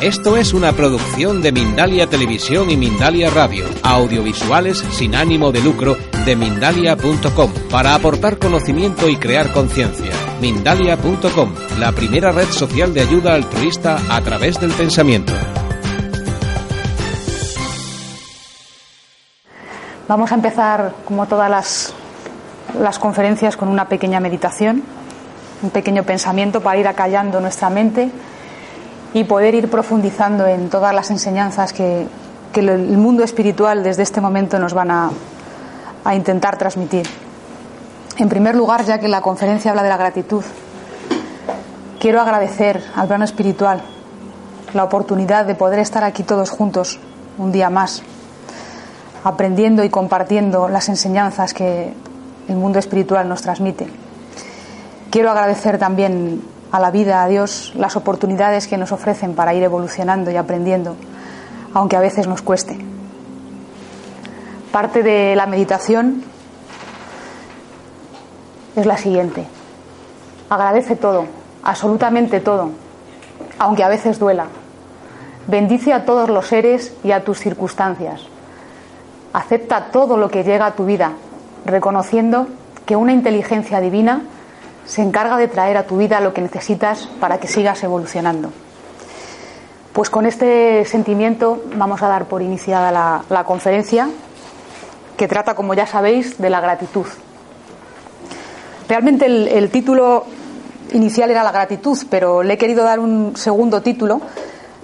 Esto es una producción de Mindalia Televisión y Mindalia Radio, audiovisuales sin ánimo de lucro de mindalia.com, para aportar conocimiento y crear conciencia. Mindalia.com, la primera red social de ayuda altruista a través del pensamiento. Vamos a empezar, como todas las, las conferencias, con una pequeña meditación, un pequeño pensamiento para ir acallando nuestra mente y poder ir profundizando en todas las enseñanzas que, el mundo espiritual desde este momento nos van a, a intentar transmitir. En primer lugar, ya que la conferencia habla de la gratitud, quiero agradecer al plano espiritual la oportunidad de poder estar aquí todos juntos un día más, aprendiendo y compartiendo las enseñanzas que el mundo espiritual nos transmite. Quiero agradecer también a la vida, a Dios, las oportunidades que nos ofrecen para ir evolucionando y aprendiendo, aunque a veces nos cueste. Parte de la meditación es la siguiente. Agradece todo, absolutamente todo, aunque a veces duela. Bendice a todos los seres y a tus circunstancias. Acepta todo lo que llega a tu vida, reconociendo que una inteligencia divina se encarga de traer a tu vida lo que necesitas para que sigas evolucionando. Pues con este sentimiento vamos a dar por iniciada la, conferencia que trata, como ya sabéis, de la gratitud. Realmente el, título inicial era la gratitud, pero le he querido dar un segundo título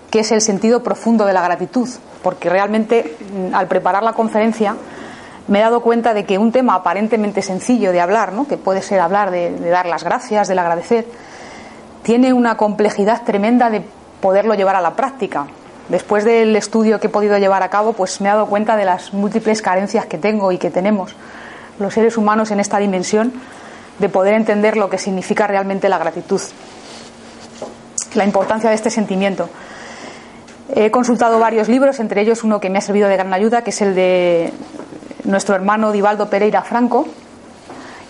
que es el sentido profundo de la gratitud, porque realmente mm, al preparar la conferencia me he dado cuenta de que un tema aparentemente sencillo de hablar, que puede ser hablar de, dar las gracias, del agradecer, tiene una complejidad tremenda de poderlo llevar a la práctica. Después del estudio que he podido llevar a cabo, pues me he dado cuenta de las múltiples carencias que tengo y que tenemos los seres humanos en esta dimensión de poder entender lo que significa realmente la gratitud, la importancia de este sentimiento. He consultado varios libros, entre ellos uno que me ha servido de gran ayuda, que es el de nuestro hermano Divaldo Pereira Franco,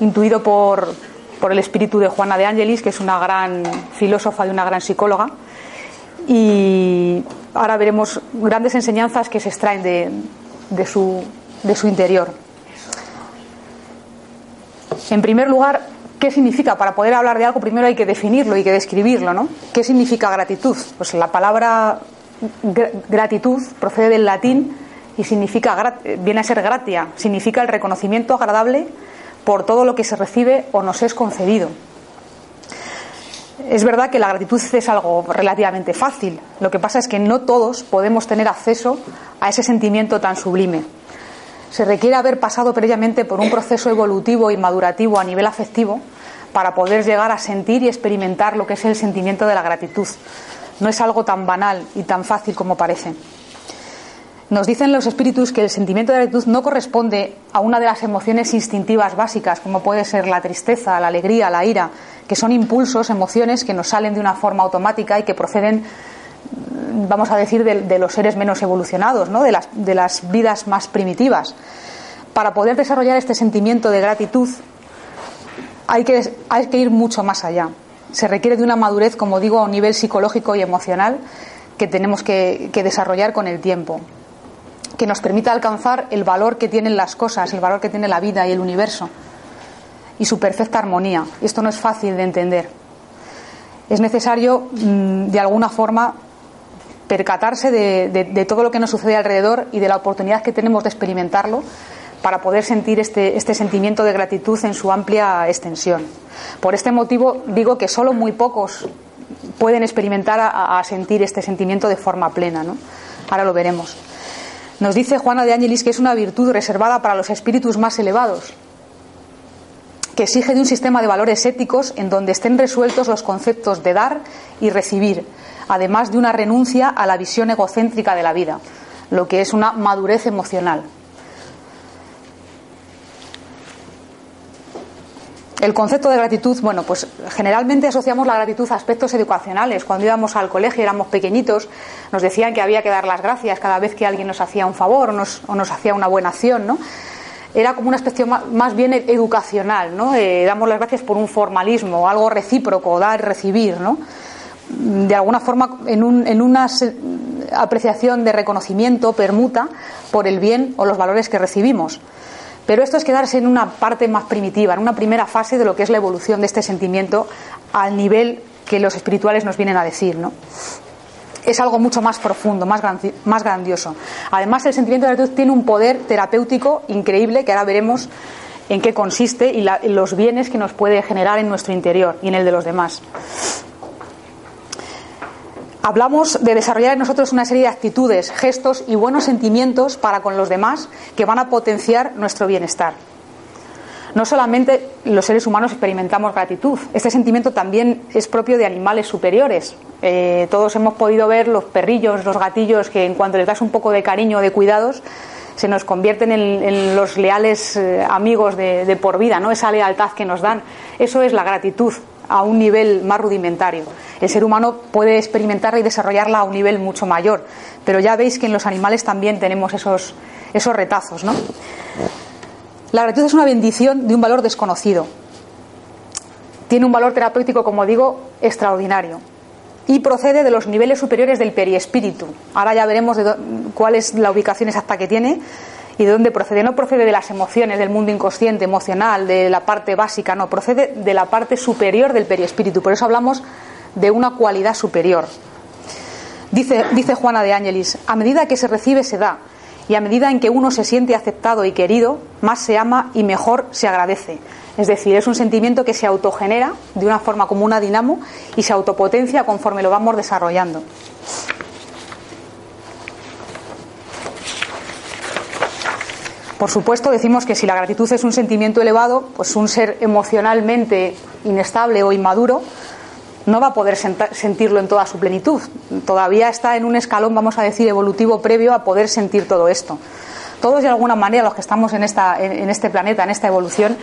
intuido por, por el espíritu de Juana de Ángelis, que es una gran filósofa y una gran psicóloga. Y ahora veremos grandes enseñanzas que se extraen de, de, su, de su interior. En primer lugar, ¿qué significa? Para poder hablar de algo, primero hay que definirlo, hay que describirlo, ¿no? ¿Qué significa gratitud? Pues la palabra gratitud procede del latín y significa, viene a ser gratia, significa el reconocimiento agradable por todo lo que se recibe o nos es concedido. Es verdad que la gratitud es algo relativamente fácil, lo que pasa es que no todos podemos tener acceso a ese sentimiento tan sublime. Se requiere haber pasado previamente por un proceso evolutivo y madurativo a nivel afectivo para poder llegar a sentir y experimentar lo que es el sentimiento de la gratitud. No es algo tan banal y tan fácil como parece. Nos dicen los espíritus que el sentimiento de gratitud no corresponde a una de las emociones instintivas básicas, como puede ser la tristeza, la alegría, la ira, que son impulsos, emociones que nos salen de una forma automática y que proceden, vamos a decir, de, los seres menos evolucionados, ¿no? de, las, de las vidas más primitivas. Para poder desarrollar este sentimiento de gratitud hay que, hay que ir mucho más allá. Se requiere de una madurez, como digo, a un nivel psicológico y emocional que tenemos que desarrollar con el tiempo que nos permita alcanzar el valor que tienen las cosas, el valor que tiene la vida y el universo y su perfecta armonía. Esto no es fácil de entender. Es necesario, mm, de alguna forma, percatarse de, todo lo que nos sucede alrededor y de la oportunidad que tenemos de experimentarlo para poder sentir este, este sentimiento de gratitud en su amplia extensión. Por este motivo digo que solo muy pocos pueden experimentar a, sentir este sentimiento de forma plena. ¿no? Ahora lo veremos. Nos dice Juana de Ángelis que es una virtud reservada para los espíritus más elevados, que exige de un sistema de valores éticos en donde estén resueltos los conceptos de dar y recibir, además de una renuncia a la visión egocéntrica de la vida, lo que es una madurez emocional. El concepto de gratitud, bueno, pues generalmente asociamos la gratitud a aspectos educacionales. Cuando íbamos al colegio, éramos pequeñitos, nos decían que había que dar las gracias cada vez que alguien nos hacía un favor o nos, hacía una buena acción, ¿no? Era como una especie más, bien educacional, ¿no? Eh, damos las gracias por un formalismo, algo recíproco, dar recibir, ¿no? de alguna forma en, un, en una apreciación de reconocimiento, permuta, por el bien o los valores que recibimos. Pero esto es quedarse en una parte más primitiva, en una primera fase de lo que es la evolución de este sentimiento al nivel que los espirituales nos vienen a decir. ¿no? Es algo mucho más profundo, más, grandioso. Además, el sentimiento de gratitud tiene un poder terapéutico increíble que ahora veremos en qué consiste y los bienes que nos puede generar en nuestro interior y en el de los demás hablamos de desarrollar en nosotros una serie de actitudes, gestos y buenos sentimientos para con los demás que van a potenciar nuestro bienestar. No solamente los seres humanos experimentamos gratitud, este sentimiento también es propio de animales superiores. Eh, todos hemos podido ver los perrillos, los gatillos, que en cuanto les das un poco de cariño, de cuidados, se nos convierten en, los leales eh, amigos de, de, por vida, ¿no? Esa lealtad que nos dan. Eso es la gratitud a un nivel más rudimentario. El ser humano puede experimentarla y desarrollarla a un nivel mucho mayor, pero ya veis que en los animales también tenemos esos, esos retazos. ¿no? La gratitud es una bendición de un valor desconocido. Tiene un valor terapéutico, como digo, extraordinario. Y procede de los niveles superiores del periespíritu. Ahora ya veremos cuál es la ubicación exacta que tiene y de dónde procede. No procede de las emociones, del mundo inconsciente, emocional, de la parte básica, no, procede de la parte superior del periespíritu. Por eso hablamos de una cualidad superior. Dice, dice Juana de Ángelis, a medida que se recibe se da, y a medida en que uno se siente aceptado y querido, más se ama y mejor se agradece. Es decir, es un sentimiento que se autogenera de una forma como una dinamo y se autopotencia conforme lo vamos desarrollando. Por supuesto, decimos que si la gratitud es un sentimiento elevado, pues un ser emocionalmente inestable o inmaduro no va a poder sentirlo en toda su plenitud. Todavía está en un escalón, vamos a decir, evolutivo previo a poder sentir todo esto. Todos, de alguna manera, los que estamos en, en este planeta, en esta evolución,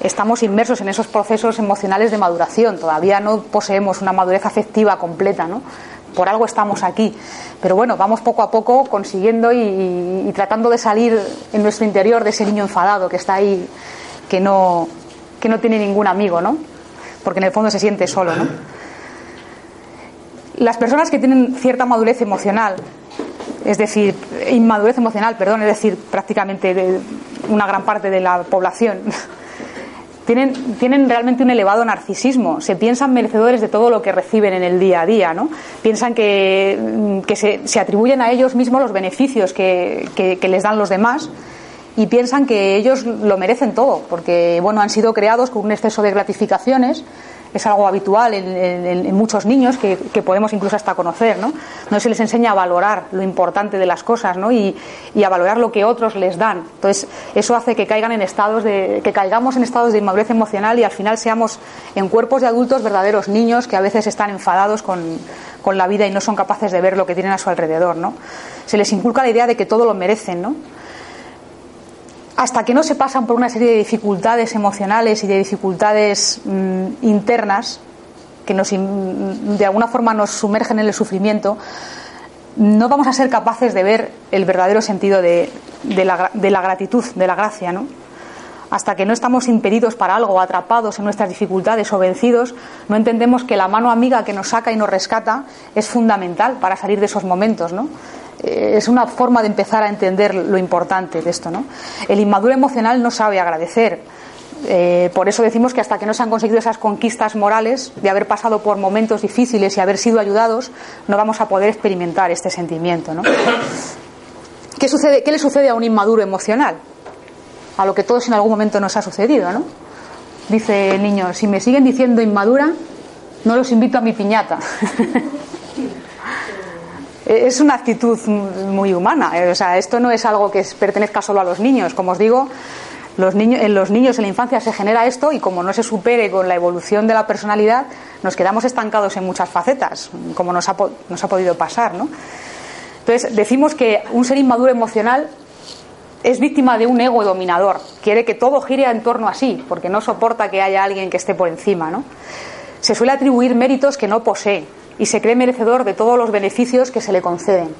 estamos inmersos en esos procesos emocionales de maduración. Todavía no poseemos una madurez afectiva completa, ¿no? Por algo estamos aquí. Pero bueno, vamos poco a poco consiguiendo y, tratando de salir en nuestro interior de ese niño enfadado que está ahí, que no, que no tiene ningún amigo, ¿no? Porque en el fondo se siente solo, ¿no? Las personas que tienen cierta madurez emocional, es decir, inmadurez emocional, perdón, es decir, prácticamente una gran parte de la población, tienen, tienen, realmente un elevado narcisismo, se piensan merecedores de todo lo que reciben en el día a día, ¿no? Piensan que, que se, se, atribuyen a ellos mismos los beneficios que, que, que, les dan los demás y piensan que ellos lo merecen todo, porque bueno, han sido creados con un exceso de gratificaciones es algo habitual en, muchos niños que, podemos incluso hasta conocer, ¿no? No se les enseña a valorar lo importante de las cosas, ¿no? Y, a valorar lo que otros les dan. Entonces, eso hace que caigan en estados de, que caigamos en estados de inmadurez emocional y al final seamos en cuerpos de adultos verdaderos niños que a veces están enfadados con, con la vida y no son capaces de ver lo que tienen a su alrededor, ¿no? Se les inculca la idea de que todo lo merecen, ¿no? Hasta que no se pasan por una serie de dificultades emocionales y de dificultades mm, internas que nos, de alguna forma nos sumergen en el sufrimiento, no vamos a ser capaces de ver el verdadero sentido de, la, de la, gratitud, de la gracia, ¿no? Hasta que no estamos impedidos para algo, atrapados en nuestras dificultades o vencidos, no entendemos que la mano amiga que nos saca y nos rescata es fundamental para salir de esos momentos, ¿no? Eh, es una forma de empezar a entender lo importante de esto. ¿no? El inmaduro emocional no sabe agradecer. Eh, por eso decimos que hasta que no se han conseguido esas conquistas morales de haber pasado por momentos difíciles y haber sido ayudados, no vamos a poder experimentar este sentimiento. ¿no? ¿Qué, sucede, ¿Qué le sucede a un inmaduro emocional? A lo que todos en algún momento nos ha sucedido. ¿no? Dice el niño, si me siguen diciendo inmadura, no los invito a mi piñata. es una actitud muy humana. Eh, o sea, esto no es algo que pertenezca solo a los niños. Como os digo, los niños, en los niños en la infancia se genera esto y como no se supere con la evolución de la personalidad, nos quedamos estancados en muchas facetas, como nos ha, nos ha podido pasar. ¿no? Entonces, decimos que un ser inmaduro emocional es víctima de un ego dominador. Quiere que todo gire en torno a sí, porque no soporta que haya alguien que esté por encima. ¿no? Se suele atribuir méritos que no posee y se cree merecedor de todos los beneficios que se le conceden.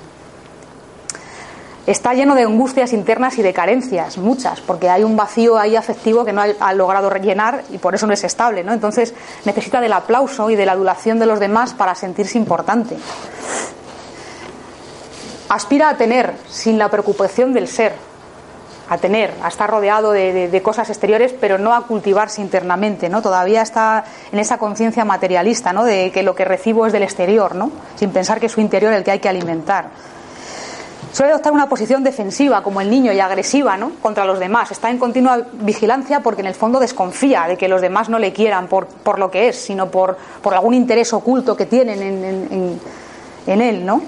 está lleno de angustias internas y de carencias, muchas, porque hay un vacío ahí afectivo que no ha, logrado rellenar y por eso no es estable, ¿no? Entonces necesita del aplauso y de la adulación de los demás para sentirse importante. Aspira a tener sin la preocupación del ser, a tener, a estar rodeado de, cosas exteriores, pero no a cultivarse internamente, ¿no? Todavía está en esa conciencia materialista, ¿no? De que lo que recibo es del exterior, ¿no? Sin pensar que es su interior el que hay que alimentar. Suele adoptar una posición defensiva, como el niño, y agresiva ¿no? contra los demás. Está en continua vigilancia porque en el fondo desconfía de que los demás no le quieran por, por lo que es, sino por, por, algún interés oculto que tienen en, en, en él. ¿no?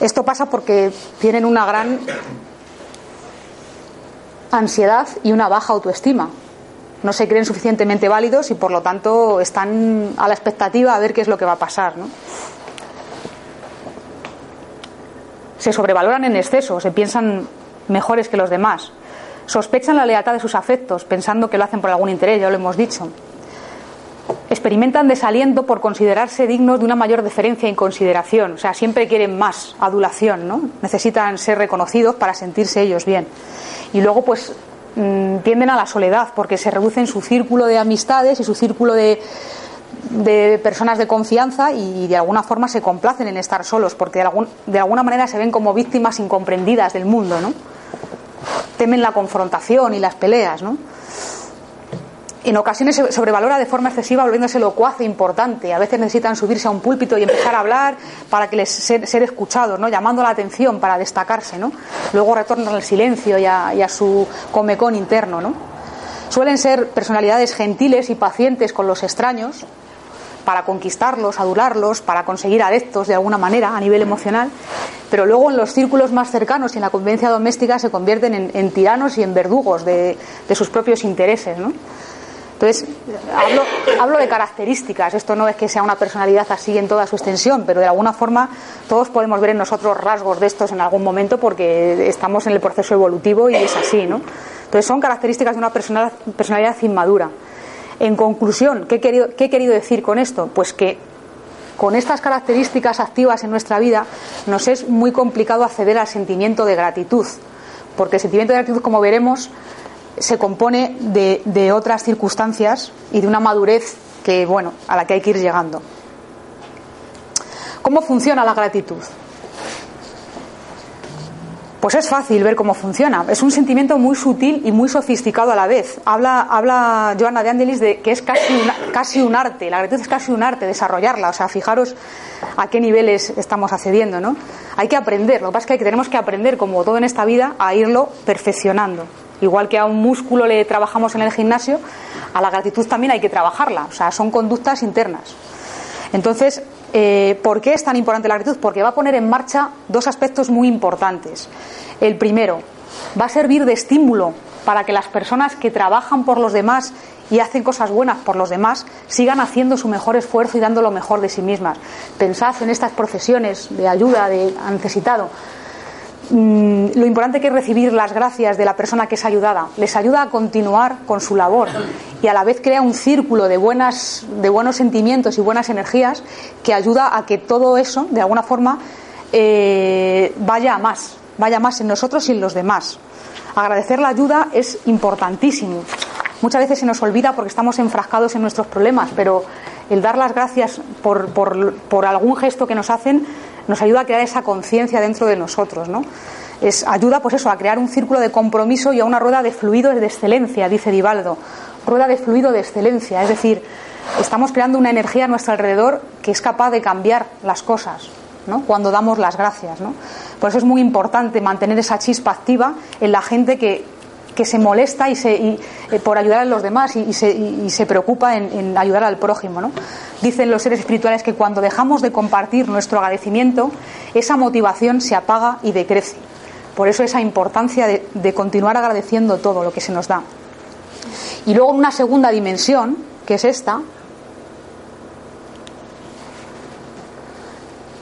Esto pasa porque tienen una gran ansiedad y una baja autoestima. No se creen suficientemente válidos y por lo tanto están a la expectativa a ver qué es lo que va a pasar. se sobrevaloran en exceso, se piensan mejores que los demás, sospechan la lealtad de sus afectos, pensando que lo hacen por algún interés, ya lo hemos dicho. Experimentan desaliento por considerarse dignos de una mayor deferencia y consideración, o sea, siempre quieren más adulación, ¿no? Necesitan ser reconocidos para sentirse ellos bien. Y luego, pues, mm, tienden a la soledad porque se reducen su círculo de amistades y su círculo de, de personas de confianza y de alguna forma se complacen en estar solos porque de, algún, de alguna manera se ven como víctimas incomprendidas del mundo, ¿no? Temen la confrontación y las peleas, ¿no? En ocasiones se sobrevalora de forma excesiva volviéndose locuaz e importante. A veces necesitan subirse a un púlpito y empezar a hablar para que les ser, escuchados, ¿no? llamando la atención para destacarse. ¿no? Luego retornan al silencio y a, su comecón interno. ¿no? Suelen ser personalidades gentiles y pacientes con los extraños, para conquistarlos, adularlos, para conseguir adeptos de alguna manera a nivel emocional, pero luego en los círculos más cercanos y en la convivencia doméstica se convierten en, tiranos y en verdugos de, sus propios intereses. ¿no? Entonces, hablo, hablo, de características, esto no es que sea una personalidad así en toda su extensión, pero de alguna forma todos podemos ver en nosotros rasgos de estos en algún momento porque estamos en el proceso evolutivo y es así. ¿no? Entonces, son características de una personalidad inmadura. En conclusión, ¿qué he, querido, decir con esto? Pues que con estas características activas en nuestra vida nos es muy complicado acceder al sentimiento de gratitud, porque el sentimiento de gratitud, como veremos, se compone de, otras circunstancias y de una madurez que, bueno, a la que hay que ir llegando. ¿Cómo funciona la gratitud? Pues es fácil ver cómo funciona. Es un sentimiento muy sutil y muy sofisticado a la vez. Habla, habla Joana de Angelis de que es casi, casi un arte. La gratitud es casi un arte desarrollarla. O sea, fijaros a qué niveles estamos accediendo, ¿no? Hay que aprender. Lo que pasa es que tenemos que aprender, como todo en esta vida, a irlo perfeccionando. Igual que a un músculo le trabajamos en el gimnasio, a la gratitud también hay que trabajarla. O sea, son conductas internas. Entonces, eh, ¿Por qué es tan importante la gratitud? Porque va a poner en marcha dos aspectos muy importantes. El primero, va a servir de estímulo para que las personas que trabajan por los demás y hacen cosas buenas por los demás sigan haciendo su mejor esfuerzo y dando lo mejor de sí mismas. Pensad en estas procesiones de ayuda de necesitado Mm, lo importante que es recibir las gracias de la persona que es ayudada. Les ayuda a continuar con su labor y a la vez crea un círculo de, buenas, de buenos sentimientos y buenas energías que ayuda a que todo eso, de alguna forma, eh, vaya a más, vaya más en nosotros y en los demás. Agradecer la ayuda es importantísimo. Muchas veces se nos olvida porque estamos enfrascados en nuestros problemas, pero el dar las gracias por, algún gesto que nos hacen nos ayuda a crear esa conciencia dentro de nosotros, ¿no? Es, ayuda, pues eso, a crear un círculo de compromiso y a una rueda de fluido de excelencia, dice Divaldo. Rueda de fluido de excelencia, es decir, estamos creando una energía a nuestro alrededor que es capaz de cambiar las cosas, ¿no? Cuando damos las gracias, ¿no? Por eso es muy importante mantener esa chispa activa en la gente que, que se molesta y se, eh, por ayudar a los demás y, se, preocupa en, ayudar al prójimo. ¿no? Dicen los seres espirituales que cuando dejamos de compartir nuestro agradecimiento, esa motivación se apaga y decrece. Por eso esa importancia de, continuar agradeciendo todo lo que se nos da. Y luego una segunda dimensión, que es esta,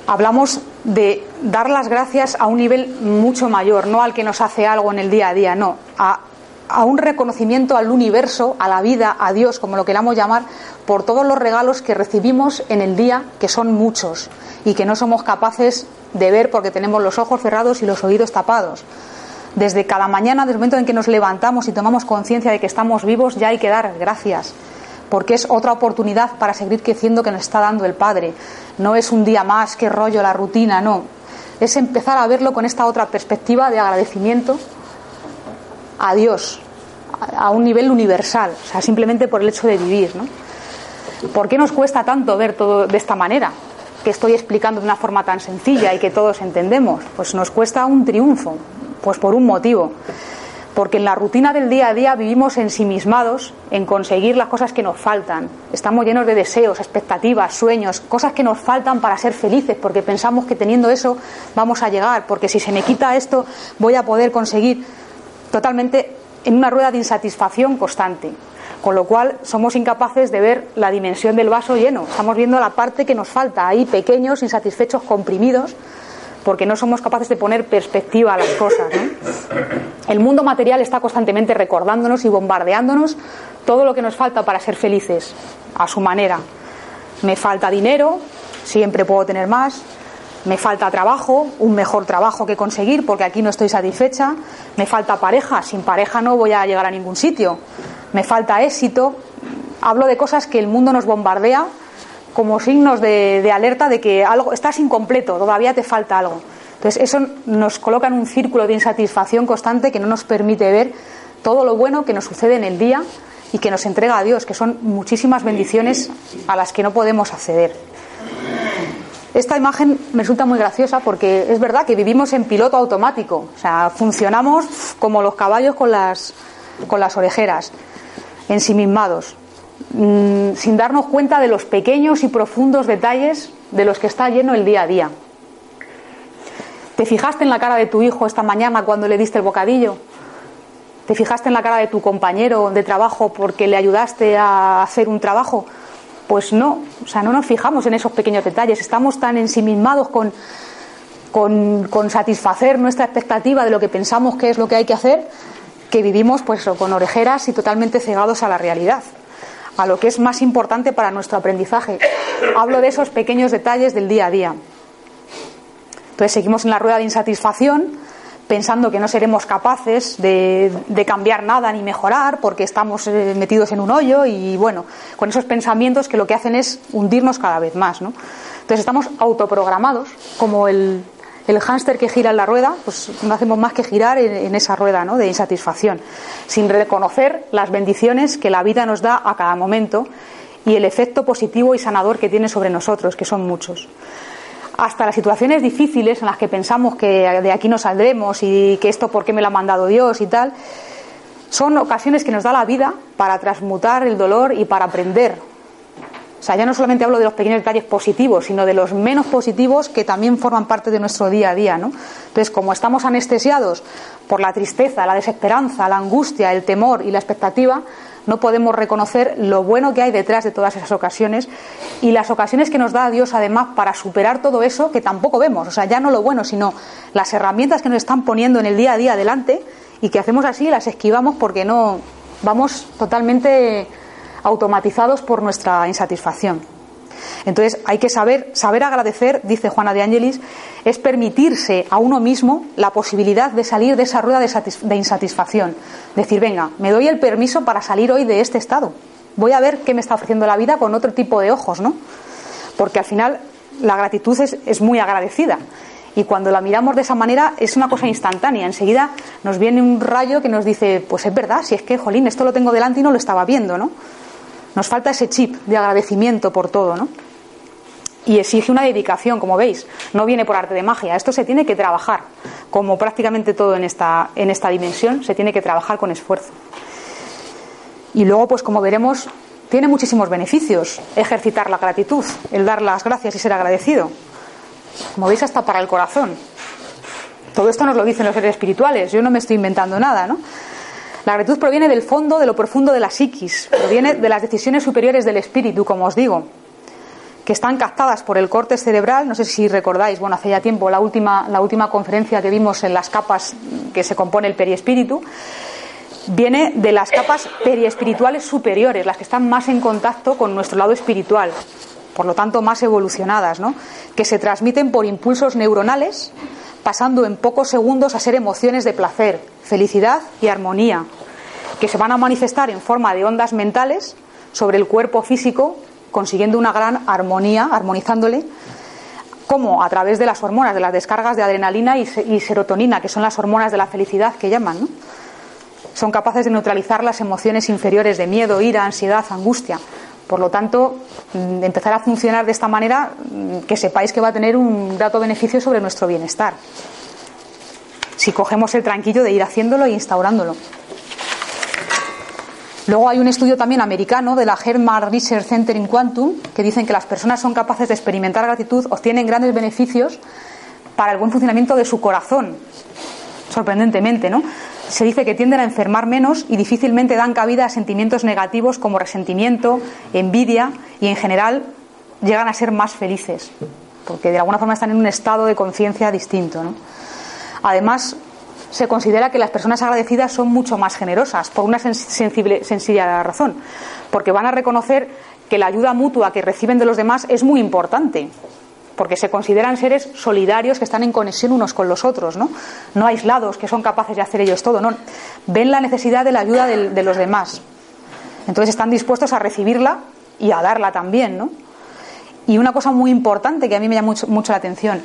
hablamos de dar las gracias a un nivel mucho mayor, no al que nos hace algo en el día a día, no, a a un reconocimiento al universo, a la vida, a Dios, como lo queramos llamar, por todos los regalos que recibimos en el día, que son muchos, y que no somos capaces de ver porque tenemos los ojos cerrados y los oídos tapados. Desde cada mañana, desde el momento en que nos levantamos y tomamos conciencia de que estamos vivos, ya hay que dar gracias, porque es otra oportunidad para seguir creciendo que nos está dando el Padre. No es un día más, que rollo, la rutina, no. Es empezar a verlo con esta otra perspectiva de agradecimiento a Dios a un nivel universal, o sea, simplemente por el hecho de vivir. ¿no? ¿Por qué nos cuesta tanto ver todo de esta manera? Que estoy explicando de una forma tan sencilla y que todos entendemos. Pues nos cuesta un triunfo, pues por un motivo. Porque en la rutina del día a día vivimos ensimismados en conseguir las cosas que nos faltan. Estamos llenos de deseos, expectativas, sueños, cosas que nos faltan para ser felices, porque pensamos que teniendo eso vamos a llegar, porque si se me quita esto voy a poder conseguir totalmente en una rueda de insatisfacción constante. Con lo cual somos incapaces de ver la dimensión del vaso lleno. Estamos viendo la parte que nos falta, ahí pequeños, insatisfechos, comprimidos, porque no somos capaces de poner perspectiva a las cosas. El mundo material está constantemente recordándonos y bombardeándonos todo lo que nos falta para ser felices, a su manera. Me falta dinero, siempre puedo tener más, me falta trabajo, un mejor trabajo que conseguir porque aquí no estoy satisfecha, me falta pareja, sin pareja no voy a llegar a ningún sitio, me falta éxito, hablo de cosas que el mundo nos bombardea como signos de, alerta de que algo estás incompleto, todavía te falta algo. Entonces eso nos coloca en un círculo de insatisfacción constante que no nos permite ver todo lo bueno que nos sucede en el día y que nos entrega a Dios, que son muchísimas bendiciones a las que no podemos acceder. Esta imagen me resulta muy graciosa porque es verdad que vivimos en piloto automático, o sea, funcionamos como los caballos con las, con las orejeras, ensimismados, mm, sin darnos cuenta de los pequeños y profundos detalles de los que está lleno el día a día. ¿Te fijaste en la cara de tu hijo esta mañana cuando le diste el bocadillo? ¿Te fijaste en la cara de tu compañero de trabajo porque le ayudaste a hacer un trabajo? Pues no, o sea, no nos fijamos en esos pequeños detalles, estamos tan ensimismados con, con, satisfacer nuestra expectativa de lo que pensamos que es lo que hay que hacer, que vivimos pues con orejeras y totalmente cegados a la realidad, a lo que es más importante para nuestro aprendizaje. Hablo de esos pequeños detalles del día a día. Entonces seguimos en la rueda de insatisfacción, pensando que no seremos capaces de, cambiar nada ni mejorar porque estamos eh, metidos en un hoyo y bueno, con esos pensamientos que lo que hacen es hundirnos cada vez más. ¿no? Entonces estamos autoprogramados como el, el hámster que gira en la rueda, pues no hacemos más que girar en, esa rueda ¿no? de insatisfacción, sin reconocer las bendiciones que la vida nos da a cada momento y el efecto positivo y sanador que tiene sobre nosotros, que son muchos hasta las situaciones difíciles en las que pensamos que de aquí no saldremos y que esto por qué me lo ha mandado Dios y tal, son ocasiones que nos da la vida para transmutar el dolor y para aprender. O sea, ya no solamente hablo de los pequeños detalles positivos, sino de los menos positivos que también forman parte de nuestro día a día, ¿no? Entonces, como estamos anestesiados por la tristeza, la desesperanza, la angustia, el temor y la expectativa, no podemos reconocer lo bueno que hay detrás de todas esas ocasiones y las ocasiones que nos da Dios además para superar todo eso que tampoco vemos, o sea, ya no lo bueno, sino las herramientas que nos están poniendo en el día a día adelante y que hacemos así las esquivamos porque no vamos totalmente automatizados por nuestra insatisfacción. Entonces hay que saber, saber agradecer, dice Juana de Ángelis, es permitirse a uno mismo la posibilidad de salir de esa rueda de, insatisfacción. Decir, venga, me doy el permiso para salir hoy de este estado. Voy a ver qué me está ofreciendo la vida con otro tipo de ojos, ¿no? Porque al final la gratitud es, es muy agradecida. Y cuando la miramos de esa manera es una cosa instantánea. Enseguida nos viene un rayo que nos dice, pues es verdad, si es que, jolín, esto lo tengo delante y no lo estaba viendo, ¿no? Nos falta ese chip de agradecimiento por todo, ¿no? Y exige una dedicación, como veis. No viene por arte de magia. Esto se tiene que trabajar. Como prácticamente todo en esta, en esta dimensión, se tiene que trabajar con esfuerzo. Y luego, pues como veremos, tiene muchísimos beneficios ejercitar la gratitud, el dar las gracias y ser agradecido. Como veis, hasta para el corazón. Todo esto nos lo dicen los seres espirituales. Yo no me estoy inventando nada, ¿no? La gratitud proviene del fondo, de lo profundo de la psiquis, proviene de las decisiones superiores del espíritu, como os digo, que están captadas por el corte cerebral. No sé si recordáis, bueno, hace ya tiempo la última, la última conferencia que vimos en las capas que se compone el periespíritu. viene de las capas periespirituales superiores, las que están más en contacto con nuestro lado espiritual, por lo tanto más evolucionadas, ¿no? que se transmiten por impulsos neuronales, pasando en pocos segundos a ser emociones de placer, felicidad y armonía, que se van a manifestar en forma de ondas mentales sobre el cuerpo físico, consiguiendo una gran armonía, armonizándole, como a través de las hormonas, de las descargas de adrenalina y, serotonina, que son las hormonas de la felicidad que llaman. ¿no? Son capaces de neutralizar las emociones inferiores de miedo, ira, ansiedad, angustia. Por lo tanto, mm, empezar a funcionar de esta manera, mm, que sepáis que va a tener un grato beneficio sobre nuestro bienestar. Si cogemos el tranquillo de ir haciéndolo e instaurándolo. Luego hay un estudio también americano de la Hermar Research Center in Quantum que dicen que las personas son capaces de experimentar gratitud, obtienen grandes beneficios para el buen funcionamiento de su corazón. Sorprendentemente, ¿no? Se dice que tienden a enfermar menos y difícilmente dan cabida a sentimientos negativos como resentimiento, envidia y en general llegan a ser más felices, porque de alguna forma están en un estado de conciencia distinto. Además, se considera que las personas agradecidas son mucho más generosas, por una sensible, sencilla razón, porque van a reconocer que la ayuda mutua que reciben de los demás es muy importante, porque se consideran seres solidarios que están en conexión unos con los otros, ¿no? No aislados, que son capaces de hacer ellos todo, no. Ven la necesidad de la ayuda de, los demás. Entonces están dispuestos a recibirla y a darla también, ¿no? Y una cosa muy importante que a mí me llama mucho, mucho la atención,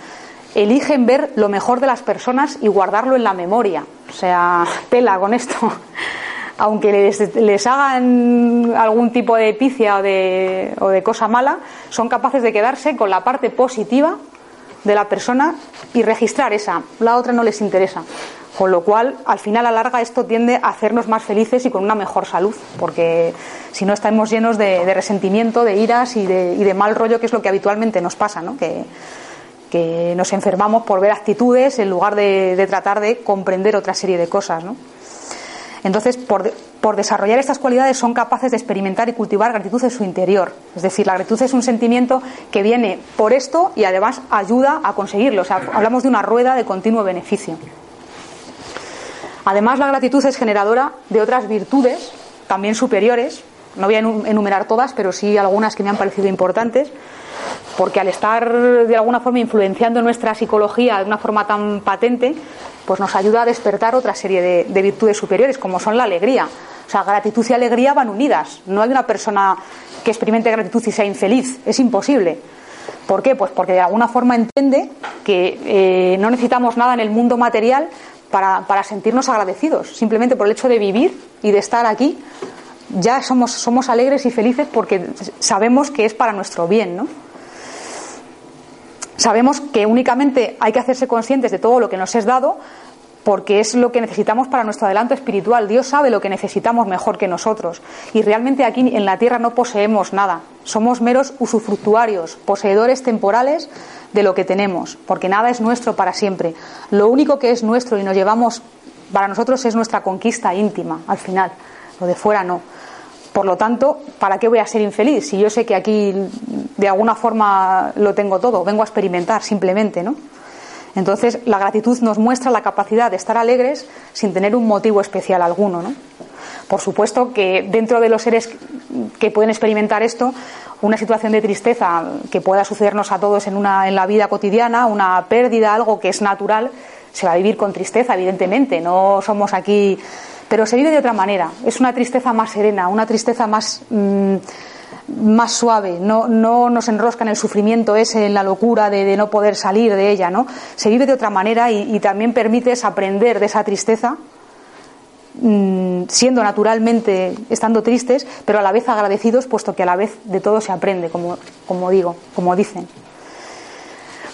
eligen ver lo mejor de las personas y guardarlo en la memoria. O sea, tela con esto. Aunque les, hagan algún tipo de epicia o de, o de cosa mala, son capaces de quedarse con la parte positiva de la persona y registrar esa. La otra no les interesa. Con lo cual, al final, a larga, esto tiende a hacernos más felices y con una mejor salud, porque si no estamos llenos de, resentimiento, de iras y de, de, mal rollo, que es lo que habitualmente nos pasa, ¿no? que nos enfermamos por ver actitudes en lugar de, tratar de comprender otra serie de cosas. ¿no? Entonces, por, desarrollar estas cualidades son capaces de experimentar y cultivar gratitud en su interior. Es decir, la gratitud es un sentimiento que viene por esto y además ayuda a conseguirlo. O sea, hablamos de una rueda de continuo beneficio. Además, la gratitud es generadora de otras virtudes, también superiores. No voy a enumerar todas, pero sí algunas que me han parecido importantes porque al estar de alguna forma influenciando nuestra psicología de una forma tan patente, pues nos ayuda a despertar otra serie de, virtudes superiores, como son la alegría. O sea, gratitud y alegría van unidas. No hay una persona que experimente gratitud y sea infeliz. Es imposible. ¿Por qué? Pues porque de alguna forma entiende que eh, no necesitamos nada en el mundo material para, para, sentirnos agradecidos. Simplemente por el hecho de vivir y de estar aquí, ya somos, somos alegres y felices porque sabemos que es para nuestro bien, ¿no? Sabemos que únicamente hay que hacerse conscientes de todo lo que nos es dado porque es lo que necesitamos para nuestro adelanto espiritual. Dios sabe lo que necesitamos mejor que nosotros. Y realmente aquí en la tierra no poseemos nada. Somos meros usufructuarios, poseedores temporales de lo que tenemos, porque nada es nuestro para siempre. Lo único que es nuestro y nos llevamos para nosotros es nuestra conquista íntima, al final. Lo de fuera no. Por lo tanto, ¿para qué voy a ser infeliz si yo sé que aquí de alguna forma lo tengo todo? Vengo a experimentar simplemente, ¿no? Entonces, la gratitud nos muestra la capacidad de estar alegres sin tener un motivo especial alguno, ¿no? Por supuesto que dentro de los seres que pueden experimentar esto, una situación de tristeza que pueda sucedernos a todos en, una, en la vida cotidiana, una pérdida, algo que es natural, se va a vivir con tristeza, evidentemente. No somos aquí pero se vive de otra manera. Es una tristeza más serena, una tristeza más, mm, más suave. No, no, nos enrosca en el sufrimiento ese, en la locura de, no poder salir de ella. ¿no? Se vive de otra manera y, también permites aprender de esa tristeza mm, siendo naturalmente, estando tristes, pero a la vez agradecidos, puesto que a la vez de todo se aprende, como, como digo, como dicen.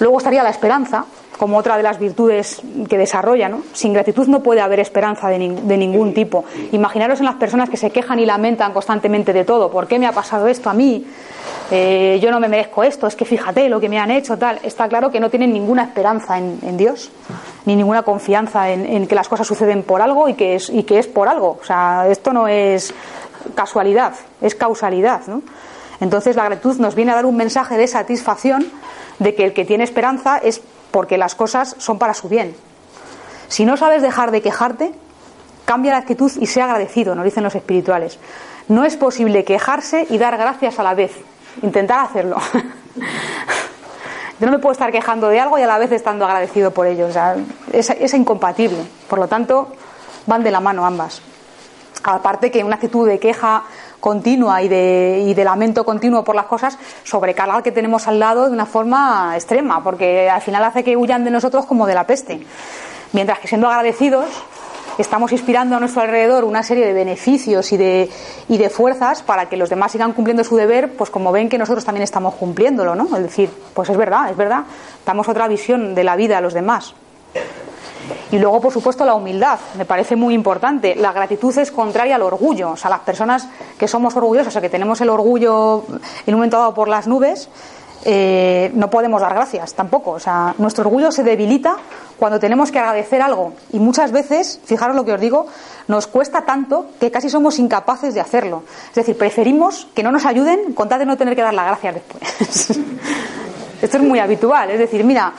Luego estaría la esperanza, como otra de las virtudes que desarrolla. ¿no? Sin gratitud no puede haber esperanza de, ningún tipo. Imaginaros en las personas que se quejan y lamentan constantemente de todo. ¿Por qué me ha pasado esto a mí? Eh, yo no me merezco esto, es que fíjate lo que me han hecho, tal. Está claro que no tienen ninguna esperanza en, Dios, ni ninguna confianza en, que las cosas suceden por algo y que, es, y que es por algo. O sea, esto no es casualidad, es causalidad. ¿no? Entonces la gratitud nos viene a dar un mensaje de satisfacción de que el que tiene esperanza es porque las cosas son para su bien. Si no sabes dejar de quejarte, Cambia la actitud y sea agradecido, nos dicen los espirituales. No es posible quejarse y dar gracias a la vez. Intentar hacerlo. Yo no me puedo estar quejando de algo y a la vez estando agradecido por ello. O sea, es, es incompatible. Por lo tanto, van de la mano ambas. Aparte que una actitud de queja continua y de, y de, lamento continuo por las cosas sobrecarga al que tenemos al lado de una forma extrema, porque al final hace que huyan de nosotros como de la peste. Mientras que siendo agradecidos, estamos inspirando a nuestro alrededor una serie de beneficios y de, y de fuerzas para que los demás sigan cumpliendo su deber, pues como ven que nosotros también estamos cumpliéndolo, ¿no? Es decir, pues es verdad, es verdad, damos otra visión de la vida a los demás. Y luego, por supuesto, la humildad, me parece muy importante. La gratitud es contraria al orgullo. O sea, las personas que somos orgullosas o que tenemos el orgullo en un momento dado por las nubes, eh, no podemos dar gracias tampoco. O sea, nuestro orgullo se debilita cuando tenemos que agradecer algo. Y muchas veces, fijaros lo que os digo, nos cuesta tanto que casi somos incapaces de hacerlo. Es decir, preferimos que no nos ayuden con tal de no tener que dar las gracias después. Esto es muy habitual. Es decir, mira,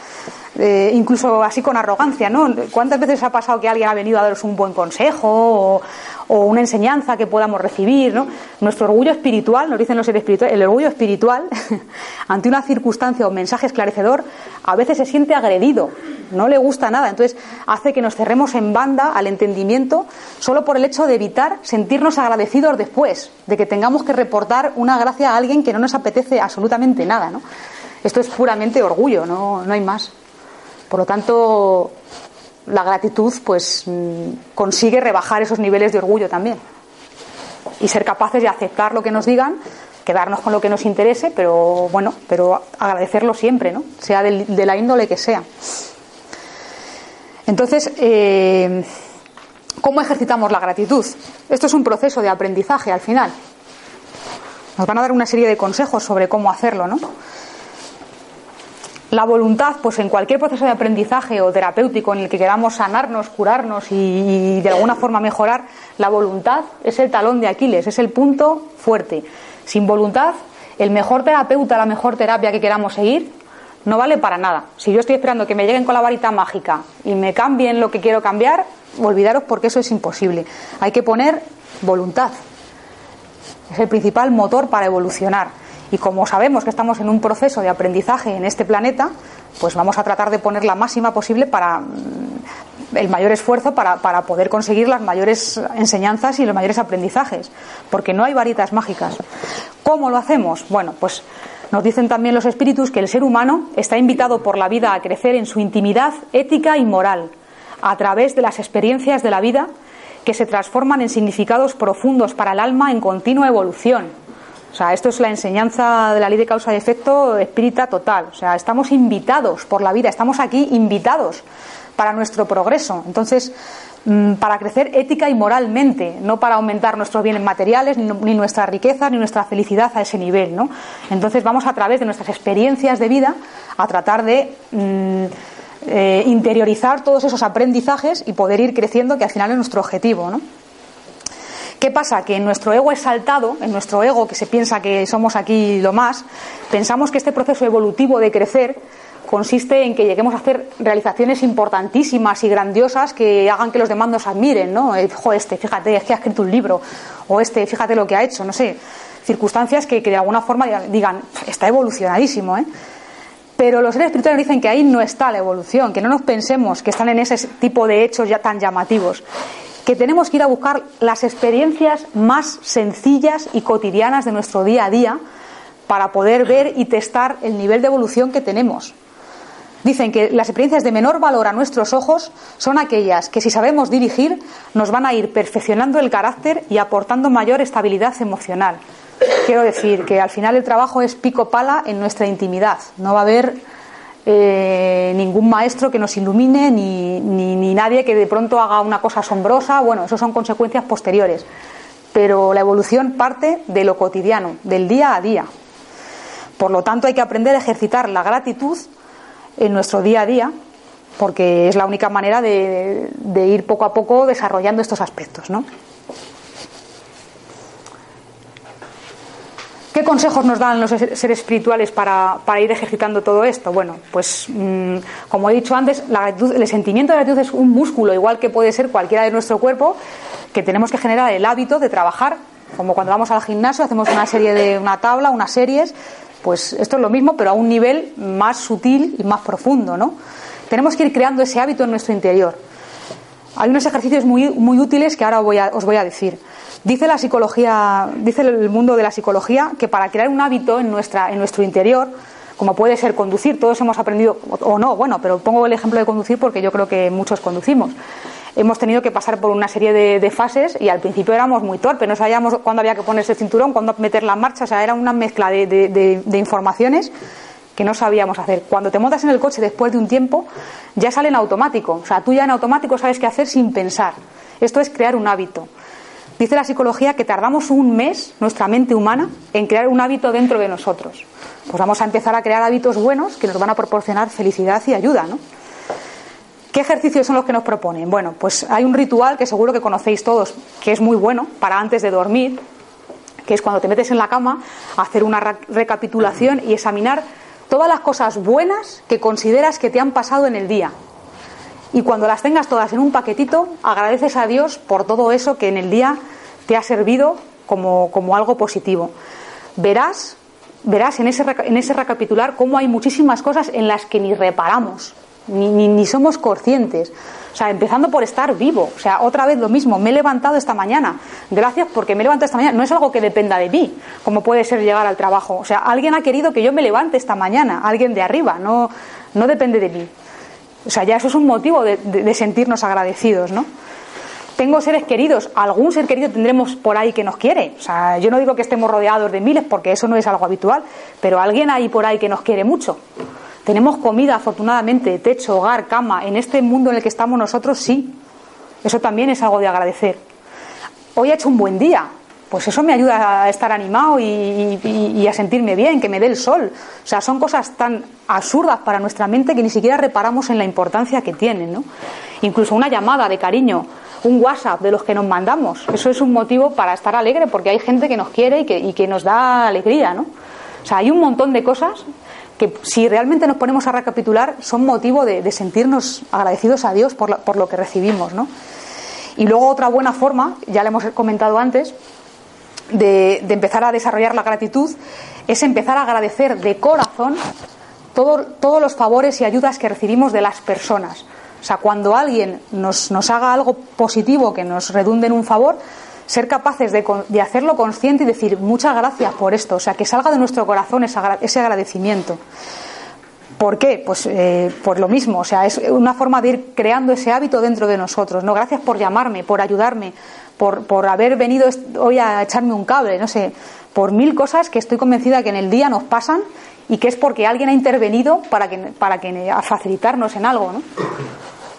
eh, incluso así con arrogancia, ¿no? ¿Cuántas veces ha pasado que alguien ha venido a daros un buen consejo o, o una enseñanza que podamos recibir, ¿no? Nuestro orgullo espiritual, nos dicen los seres espirituales, el orgullo espiritual, ante una circunstancia o mensaje esclarecedor, a veces se siente agredido, no le gusta nada, entonces hace que nos cerremos en banda al entendimiento solo por el hecho de evitar sentirnos agradecidos después, de que tengamos que reportar una gracia a alguien que no nos apetece absolutamente nada, ¿no? Esto es puramente orgullo, no, no hay más. Por lo tanto, la gratitud pues mm, consigue rebajar esos niveles de orgullo también. Y ser capaces de aceptar lo que nos digan quedarnos con lo que nos interese pero bueno pero agradecerlo siempre no sea de la índole que sea. Entonces eh, cómo ejercitamos la gratitud esto es un proceso de aprendizaje al final. Nos van a dar una serie de consejos sobre cómo hacerlo no la voluntad, pues en cualquier proceso de aprendizaje o terapéutico en el que queramos sanarnos, curarnos y, de alguna forma mejorar, la voluntad es el talón de Aquiles, es el punto fuerte. Sin voluntad, el mejor terapeuta, la mejor terapia que queramos seguir, no vale para nada. Si yo estoy esperando que me lleguen con la varita mágica y me cambien lo que quiero cambiar, olvidaros porque eso es imposible. Hay que poner voluntad. Es el principal motor para evolucionar. Y como sabemos que estamos en un proceso de aprendizaje en este planeta, pues vamos a tratar de poner la máxima posible para mm, el mayor esfuerzo para, para, poder conseguir las mayores enseñanzas y los mayores aprendizajes, porque no hay varitas mágicas. ¿Cómo lo hacemos? Bueno, pues nos dicen también los espíritus que el ser humano está invitado por la vida a crecer en su intimidad ética y moral, a través de las experiencias de la vida que se transforman en significados profundos para el alma en continua evolución o sea, esto es la enseñanza de la ley de causa y efecto espírita total. O sea, estamos invitados por la vida, estamos aquí invitados para nuestro progreso. Entonces, mm, para crecer ética y moralmente, no para aumentar nuestros bienes materiales, ni, nuestra riqueza, ni nuestra felicidad a ese nivel. ¿no? Entonces, vamos a través de nuestras experiencias de vida a tratar de. Mm, eh, interiorizar todos esos aprendizajes y poder ir creciendo, que al final es nuestro objetivo. ¿no? ¿Qué pasa? Que en nuestro ego exaltado, en nuestro ego que se piensa que somos aquí lo más, pensamos que este proceso evolutivo de crecer consiste en que lleguemos a hacer realizaciones importantísimas y grandiosas que hagan que los demás nos admiren, ¿no? Eh, este, fíjate, es que ha escrito un libro, o este, fíjate lo que ha hecho, no sé, circunstancias que, que de alguna forma digan, está evolucionadísimo, ¿eh? Pero los seres espirituales dicen que ahí no está la evolución, que no nos pensemos que están en ese tipo de hechos ya tan llamativos que tenemos que ir a buscar las experiencias más sencillas y cotidianas de nuestro día a día para poder ver y testar el nivel de evolución que tenemos. Dicen que las experiencias de menor valor a nuestros ojos son aquellas que si sabemos dirigir nos van a ir perfeccionando el carácter y aportando mayor estabilidad emocional. Quiero decir que al final el trabajo es pico pala en nuestra intimidad. No va a haber eh, ningún maestro que nos ilumine, ni, ni, nadie que de pronto haga una cosa asombrosa. Bueno, eso son consecuencias posteriores. Pero la evolución parte de lo cotidiano, del día a día. Por lo tanto, hay que aprender a ejercitar la gratitud en nuestro día a día, porque es la única manera de, de ir poco a poco desarrollando estos aspectos, ¿no? ¿Qué consejos nos dan los seres espirituales para, ir ejercitando todo esto? Bueno, pues mm, como he dicho antes, el sentimiento de gratitud es un músculo, igual que puede ser cualquiera de nuestro cuerpo, que tenemos que generar el hábito de trabajar. Como cuando vamos al gimnasio, hacemos una serie de una tabla, unas series, pues esto es lo mismo, pero a un nivel más sutil y más profundo, ¿no? Tenemos que ir creando ese hábito en nuestro interior. Hay unos ejercicios muy, muy útiles que ahora os voy a decir. Dice la psicología, dice el mundo de la psicología que para crear un hábito en, nuestra, en nuestro interior, como puede ser conducir, todos hemos aprendido, o no, bueno, pero pongo el ejemplo de conducir porque yo creo que muchos conducimos. Hemos tenido que pasar por una serie de, fases y al principio éramos muy torpes, no sabíamos cuándo había que ponerse el cinturón, cuándo meter la marcha, o sea, era una mezcla de, de informaciones que no sabíamos hacer. Cuando te montas en el coche después de un tiempo, ya sale en automático, o sea, tú ya en automático sabes qué hacer sin pensar. Esto es crear un hábito. Dice la psicología que tardamos un mes, nuestra mente humana, en crear un hábito dentro de nosotros. Pues vamos a empezar a crear hábitos buenos que nos van a proporcionar felicidad y ayuda, ¿no? ¿Qué ejercicios son los que nos proponen? Bueno, pues hay un ritual que seguro que conocéis todos, que es muy bueno para antes de dormir, que es cuando te metes en la cama, hacer una recapitulación y examinar todas las cosas buenas que consideras que te han pasado en el día. Y cuando las tengas todas en un paquetito, agradeces a Dios por todo eso que en el día te ha servido como, algo positivo. Verás, verás en ese, en ese recapitular cómo hay muchísimas cosas en las que ni reparamos, ni, ni, somos conscientes. O sea, empezando por estar vivo. O sea, otra vez lo mismo, me he levantado esta mañana. Gracias porque me he levantado esta mañana. No es algo que dependa de mí, como puede ser llegar al trabajo. O sea, alguien ha querido que yo me levante esta mañana, alguien de arriba, no, no depende de mí. O sea, ya eso es un motivo de, sentirnos agradecidos, ¿no? Tengo seres queridos, algún ser querido tendremos por ahí que nos quiere. O sea, yo no digo que estemos rodeados de miles porque eso no es algo habitual, pero alguien hay por ahí que nos quiere mucho. Tenemos comida, afortunadamente, techo, hogar, cama. En este mundo en el que estamos nosotros, sí. Eso también es algo de agradecer. Hoy ha hecho un buen día pues eso me ayuda a estar animado y, a sentirme bien, que me dé el sol. O sea, son cosas tan absurdas para nuestra mente que ni siquiera reparamos en la importancia que tienen, ¿no? Incluso una llamada de cariño, un WhatsApp de los que nos mandamos, eso es un motivo para estar alegre porque hay gente que nos quiere y que, nos da alegría, ¿no? O sea, hay un montón de cosas que si realmente nos ponemos a recapitular son motivo de, sentirnos agradecidos a Dios por, por lo que recibimos, ¿no? Y luego otra buena forma, ya le hemos comentado antes, de, empezar a desarrollar la gratitud es empezar a agradecer de corazón todos los favores y ayudas que recibimos de las personas. O sea, cuando alguien nos, haga algo positivo que nos redunde en un favor, ser capaces de, hacerlo consciente y decir muchas gracias por esto. O sea, que salga de nuestro corazón ese agradecimiento. ¿Por qué? Pues eh, por lo mismo, o sea, es una forma de ir creando ese hábito dentro de nosotros. No, gracias por llamarme, por ayudarme, por, por haber venido hoy a echarme un cable, no sé, por mil cosas que estoy convencida que en el día nos pasan y que es porque alguien ha intervenido para que, para que a facilitarnos en algo, ¿no?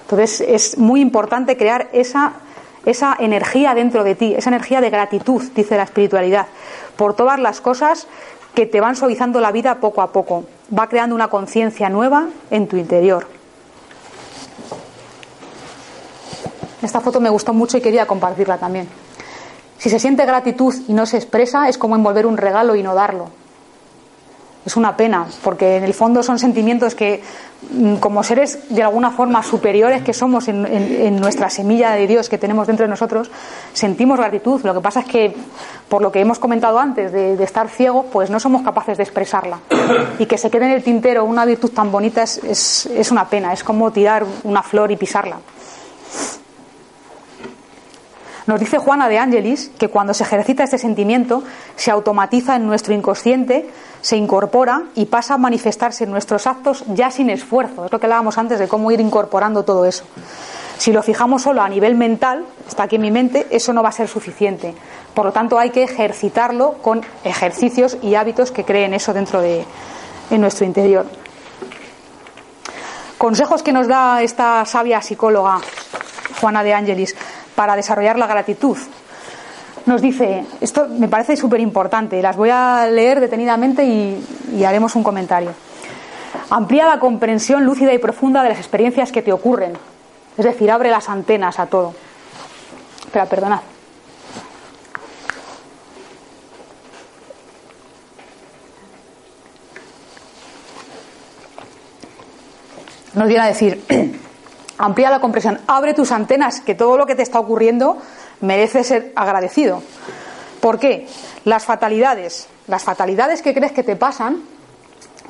Entonces es muy importante crear esa, esa energía dentro de ti, esa energía de gratitud, dice la espiritualidad, por todas las cosas que te van suavizando la vida poco a poco. Va creando una conciencia nueva en tu interior. Esta foto me gustó mucho y quería compartirla también. Si se siente gratitud y no se expresa, es como envolver un regalo y no darlo. Es una pena, porque en el fondo son sentimientos que, mm, como seres de alguna forma superiores que somos en, nuestra semilla de Dios que tenemos dentro de nosotros, sentimos gratitud. Lo que pasa es que, por lo que hemos comentado antes, de, estar ciegos, pues no somos capaces de expresarla. Y que se quede en el tintero una virtud tan bonita es, es una pena, es como tirar una flor y pisarla. Nos dice Juana de Ángelis que cuando se ejercita este sentimiento se automatiza en nuestro inconsciente, se incorpora y pasa a manifestarse en nuestros actos ya sin esfuerzo. Es lo que hablábamos antes de cómo ir incorporando todo eso. Si lo fijamos solo a nivel mental, está aquí en mi mente, eso no va a ser suficiente. Por lo tanto, hay que ejercitarlo con ejercicios y hábitos que creen eso dentro de en nuestro interior. Consejos que nos da esta sabia psicóloga Juana de Ángelis para desarrollar la gratitud. Nos dice, esto me parece súper importante, las voy a leer detenidamente y, haremos un comentario. Amplía la comprensión lúcida y profunda de las experiencias que te ocurren, es decir, abre las antenas a todo. Espera, perdonad. Nos viene a decir, amplía la comprensión, abre tus antenas, que todo lo que te está ocurriendo merece ser agradecido. ¿Por qué? Las fatalidades, las fatalidades que crees que te pasan,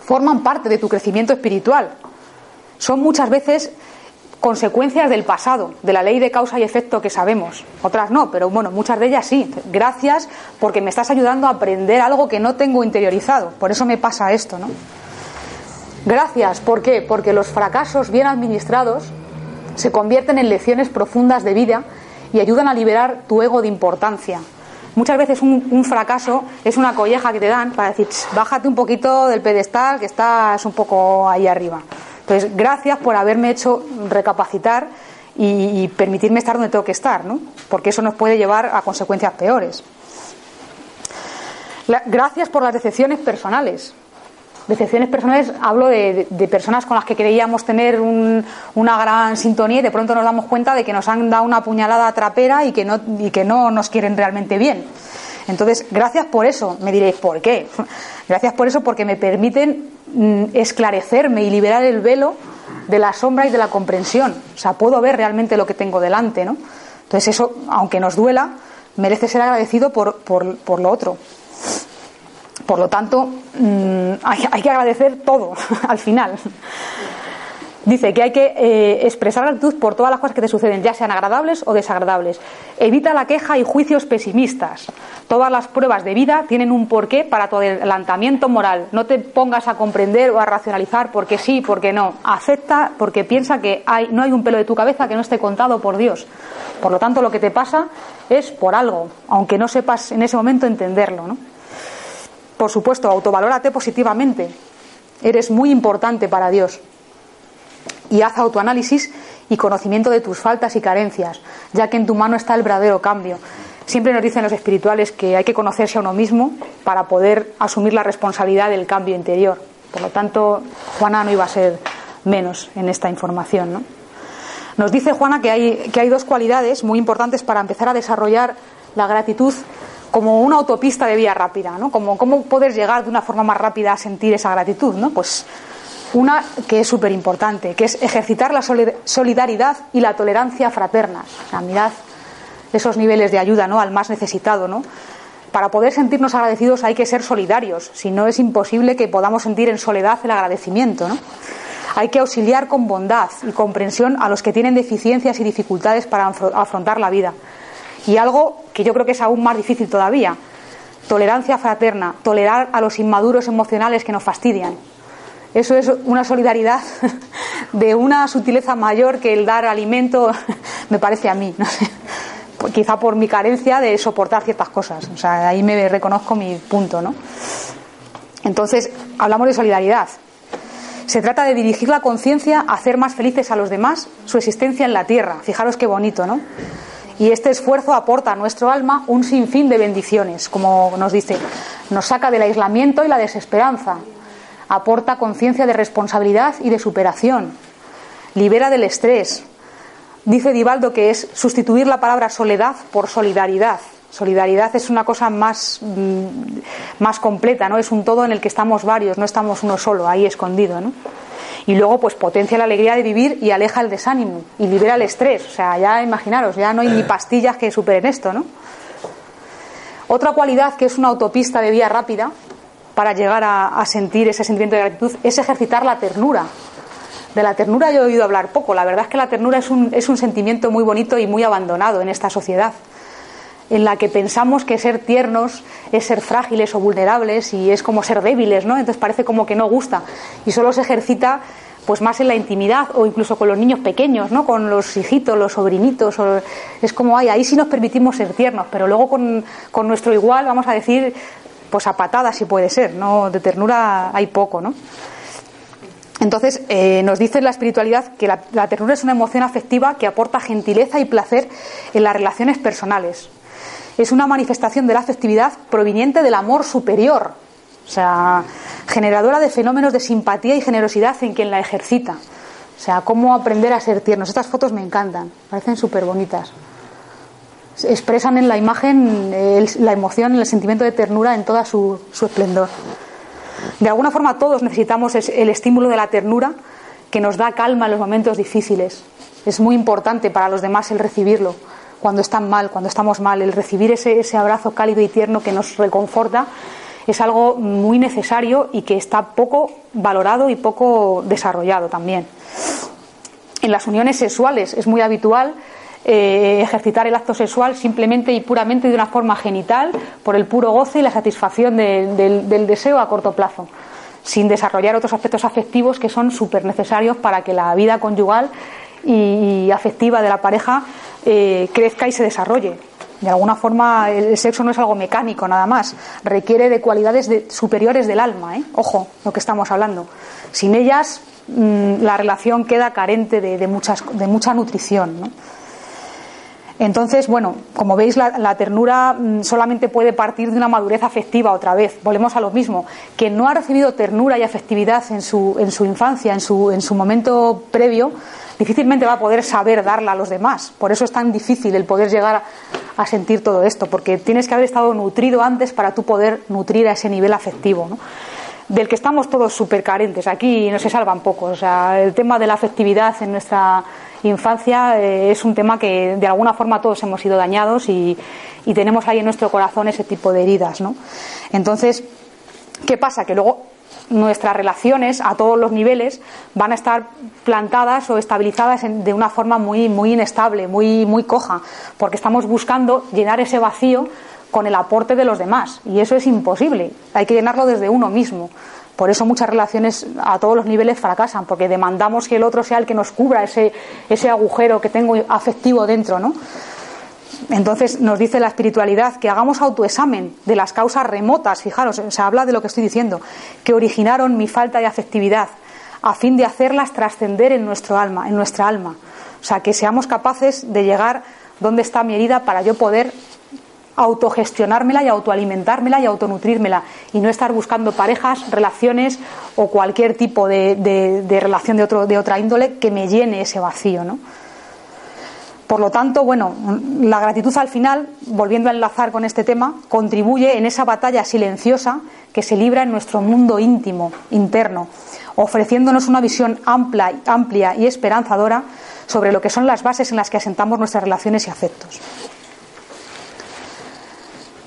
forman parte de tu crecimiento espiritual. Son muchas veces consecuencias del pasado, de la ley de causa y efecto que sabemos. Otras no, pero bueno, muchas de ellas sí. Gracias porque me estás ayudando a aprender algo que no tengo interiorizado. Por eso me pasa esto, ¿no? Gracias, ¿por qué? Porque los fracasos bien administrados se convierten en lecciones profundas de vida y ayudan a liberar tu ego de importancia. Muchas veces un, fracaso es una colleja que te dan para decir, bájate un poquito del pedestal que estás un poco ahí arriba. Entonces, gracias por haberme hecho recapacitar y, permitirme estar donde tengo que estar, ¿no? Porque eso nos puede llevar a consecuencias peores. gracias por las decepciones personales. Decepciones personales, hablo de, personas con las que creíamos tener una gran sintonía y de pronto nos damos cuenta de que nos han dado una puñalada trapera y que no, y que no nos quieren realmente bien. Entonces, gracias por eso. Me diréis, ¿por qué? Gracias por eso porque me permiten mm, esclarecerme y liberar el velo de la sombra y de la comprensión. O sea, puedo ver realmente lo que tengo delante, ¿no? Entonces eso, aunque nos duela, merece ser agradecido por, por, por lo otro. Por lo tanto, mm, hay, que agradecer todo al final. Dice que hay que eh, expresar gratitud por todas las cosas que te suceden, ya sean agradables o desagradables. Evita la queja y juicios pesimistas. Todas las pruebas de vida tienen un porqué para tu adelantamiento moral. No te pongas a comprender o a racionalizar porque sí, porque no. Acepta porque piensa que hay, no hay un pelo de tu cabeza que no esté contado por Dios. Por lo tanto, lo que te pasa es por algo, aunque no sepas en ese momento entenderlo. ¿no? Por supuesto, autovalórate positivamente. Eres muy importante para Dios y haz autoanálisis y conocimiento de tus faltas y carencias, ya que en tu mano está el verdadero cambio. Siempre nos dicen los espirituales que hay que conocerse a uno mismo para poder asumir la responsabilidad del cambio interior. Por lo tanto, Juana no iba a ser menos en esta información. Nos dice Juana que hay, que hay dos cualidades muy importantes para empezar a desarrollar la gratitud como una autopista de vía rápida, ¿no? Como cómo poder llegar de una forma más rápida a sentir esa gratitud, ¿no? Pues una que es súper importante, que es ejercitar la solidaridad y la tolerancia fraterna. O mirad esos niveles de ayuda ¿no? al más necesitado. ¿no? Para poder sentirnos agradecidos hay que ser solidarios, si no es imposible que podamos sentir en soledad el agradecimiento. ¿no? Hay que auxiliar con bondad y comprensión a los que tienen deficiencias y dificultades para afrontar la vida. Y algo que yo creo que es aún más difícil todavía, tolerancia fraterna, tolerar a los inmaduros emocionales que nos fastidian. Eso es una solidaridad de una sutileza mayor que el dar alimento, me parece a mí, quizá por mi carencia de soportar ciertas cosas. O sea, ahí me reconozco mi punto, ¿no? Entonces, hablamos de solidaridad. Se trata de dirigir la conciencia a hacer más felices a los demás su existencia en la tierra. Fijaros qué bonito, ¿no? Y este esfuerzo aporta a nuestro alma un sinfín de bendiciones, como nos dice. Nos saca del aislamiento y la desesperanza, aporta conciencia de responsabilidad y de superación, libera del estrés. Dice Divaldo que es sustituir la palabra soledad por solidaridad. Solidaridad es una cosa más, mm, más completa, ¿no? Es un todo en el que estamos varios, no estamos uno solo, ahí escondido, ¿no? Y luego, pues potencia la alegría de vivir y aleja el desánimo y libera el estrés. O sea, ya imaginaros, ya no hay ni pastillas que superen esto, ¿no? Otra cualidad que es una autopista de vía rápida para llegar a, sentir ese sentimiento de gratitud es ejercitar la ternura. De la ternura yo he oído hablar poco. La verdad es que la ternura es un, es un sentimiento muy bonito y muy abandonado en esta sociedad, en la que pensamos que ser tiernos es ser frágiles o vulnerables y es como ser débiles, ¿no? Entonces parece como que no gusta y solo se ejercita pues más en la intimidad o incluso con los niños pequeños, ¿no? Con los hijitos, los sobrinitos, es como ay, ahí sí nos permitimos ser tiernos, pero luego con, con nuestro igual vamos a decir pues a patadas si puede ser, no de ternura hay poco, ¿no? Entonces, eh, nos dice la espiritualidad que la, la, ternura es una emoción afectiva que aporta gentileza y placer en las relaciones personales. Es una manifestación de la afectividad proveniente del amor superior, o sea, generadora de fenómenos de simpatía y generosidad en quien la ejercita. O sea, cómo aprender a ser tiernos. Estas fotos me encantan, parecen súper bonitas expresan en la imagen la emoción, el sentimiento de ternura en toda su, esplendor. De alguna forma todos necesitamos el estímulo de la ternura que nos da calma en los momentos difíciles. Es muy importante para los demás el recibirlo cuando están mal, cuando estamos mal, el recibir ese, abrazo cálido y tierno que nos reconforta es algo muy necesario y que está poco valorado y poco desarrollado también. En las uniones sexuales es muy habitual eh, ejercitar el acto sexual simplemente y puramente de una forma genital por el puro goce y la satisfacción del deseo a corto plazo, sin desarrollar otros aspectos afectivos que son súper necesarios para que la vida conyugal y, afectiva de la pareja eh, crezca y se desarrolle. De alguna forma, el sexo no es algo mecánico nada más, requiere de cualidades superiores del alma. ¿eh? Ojo, lo que estamos hablando. Sin ellas, mm, la relación queda carente de, muchas, de mucha nutrición. Entonces, bueno, como veis, la, ternura mm, solamente puede partir de una madurez afectiva otra vez. Volvemos a lo mismo. Que no ha recibido ternura y afectividad en su, en su infancia, en su, en su momento previo, difícilmente va a poder saber darla a los demás. Por eso es tan difícil el poder llegar a, sentir todo esto, porque tienes que haber estado nutrido antes para tú poder nutrir a ese nivel afectivo. ¿no? del que estamos todos súper carentes. Aquí no se salvan pocos. O sea, el tema de la afectividad en nuestra infancia eh, es un tema que de alguna forma todos hemos sido dañados y, tenemos ahí en nuestro corazón ese tipo de heridas. ¿no? Entonces, ¿qué pasa? Que luego nuestras relaciones a todos los niveles van a estar plantadas o estabilizadas de una forma muy, muy inestable, muy, muy coja, porque estamos buscando llenar ese vacío con el aporte de los demás. Y eso es imposible. Hay que llenarlo desde uno mismo. Por eso muchas relaciones a todos los niveles fracasan, porque demandamos que el otro sea el que nos cubra ese, ese agujero que tengo afectivo dentro, ¿no? Entonces nos dice la espiritualidad que hagamos autoexamen de las causas remotas, fijaros, se habla de lo que estoy diciendo, que originaron mi falta de afectividad, a fin de hacerlas trascender en nuestro alma, en nuestra alma. O sea, que seamos capaces de llegar donde está mi herida para yo poder autogestionármela y autoalimentármela y autonutrírmela y no estar buscando parejas, relaciones o cualquier tipo de, relación de, otro, de otra índole que me llene ese vacío. ¿no? Por lo tanto, bueno, la gratitud al final, volviendo a enlazar con este tema, contribuye en esa batalla silenciosa que se libra en nuestro mundo íntimo, interno, ofreciéndonos una visión amplia, amplia y esperanzadora sobre lo que son las bases en las que asentamos nuestras relaciones y afectos.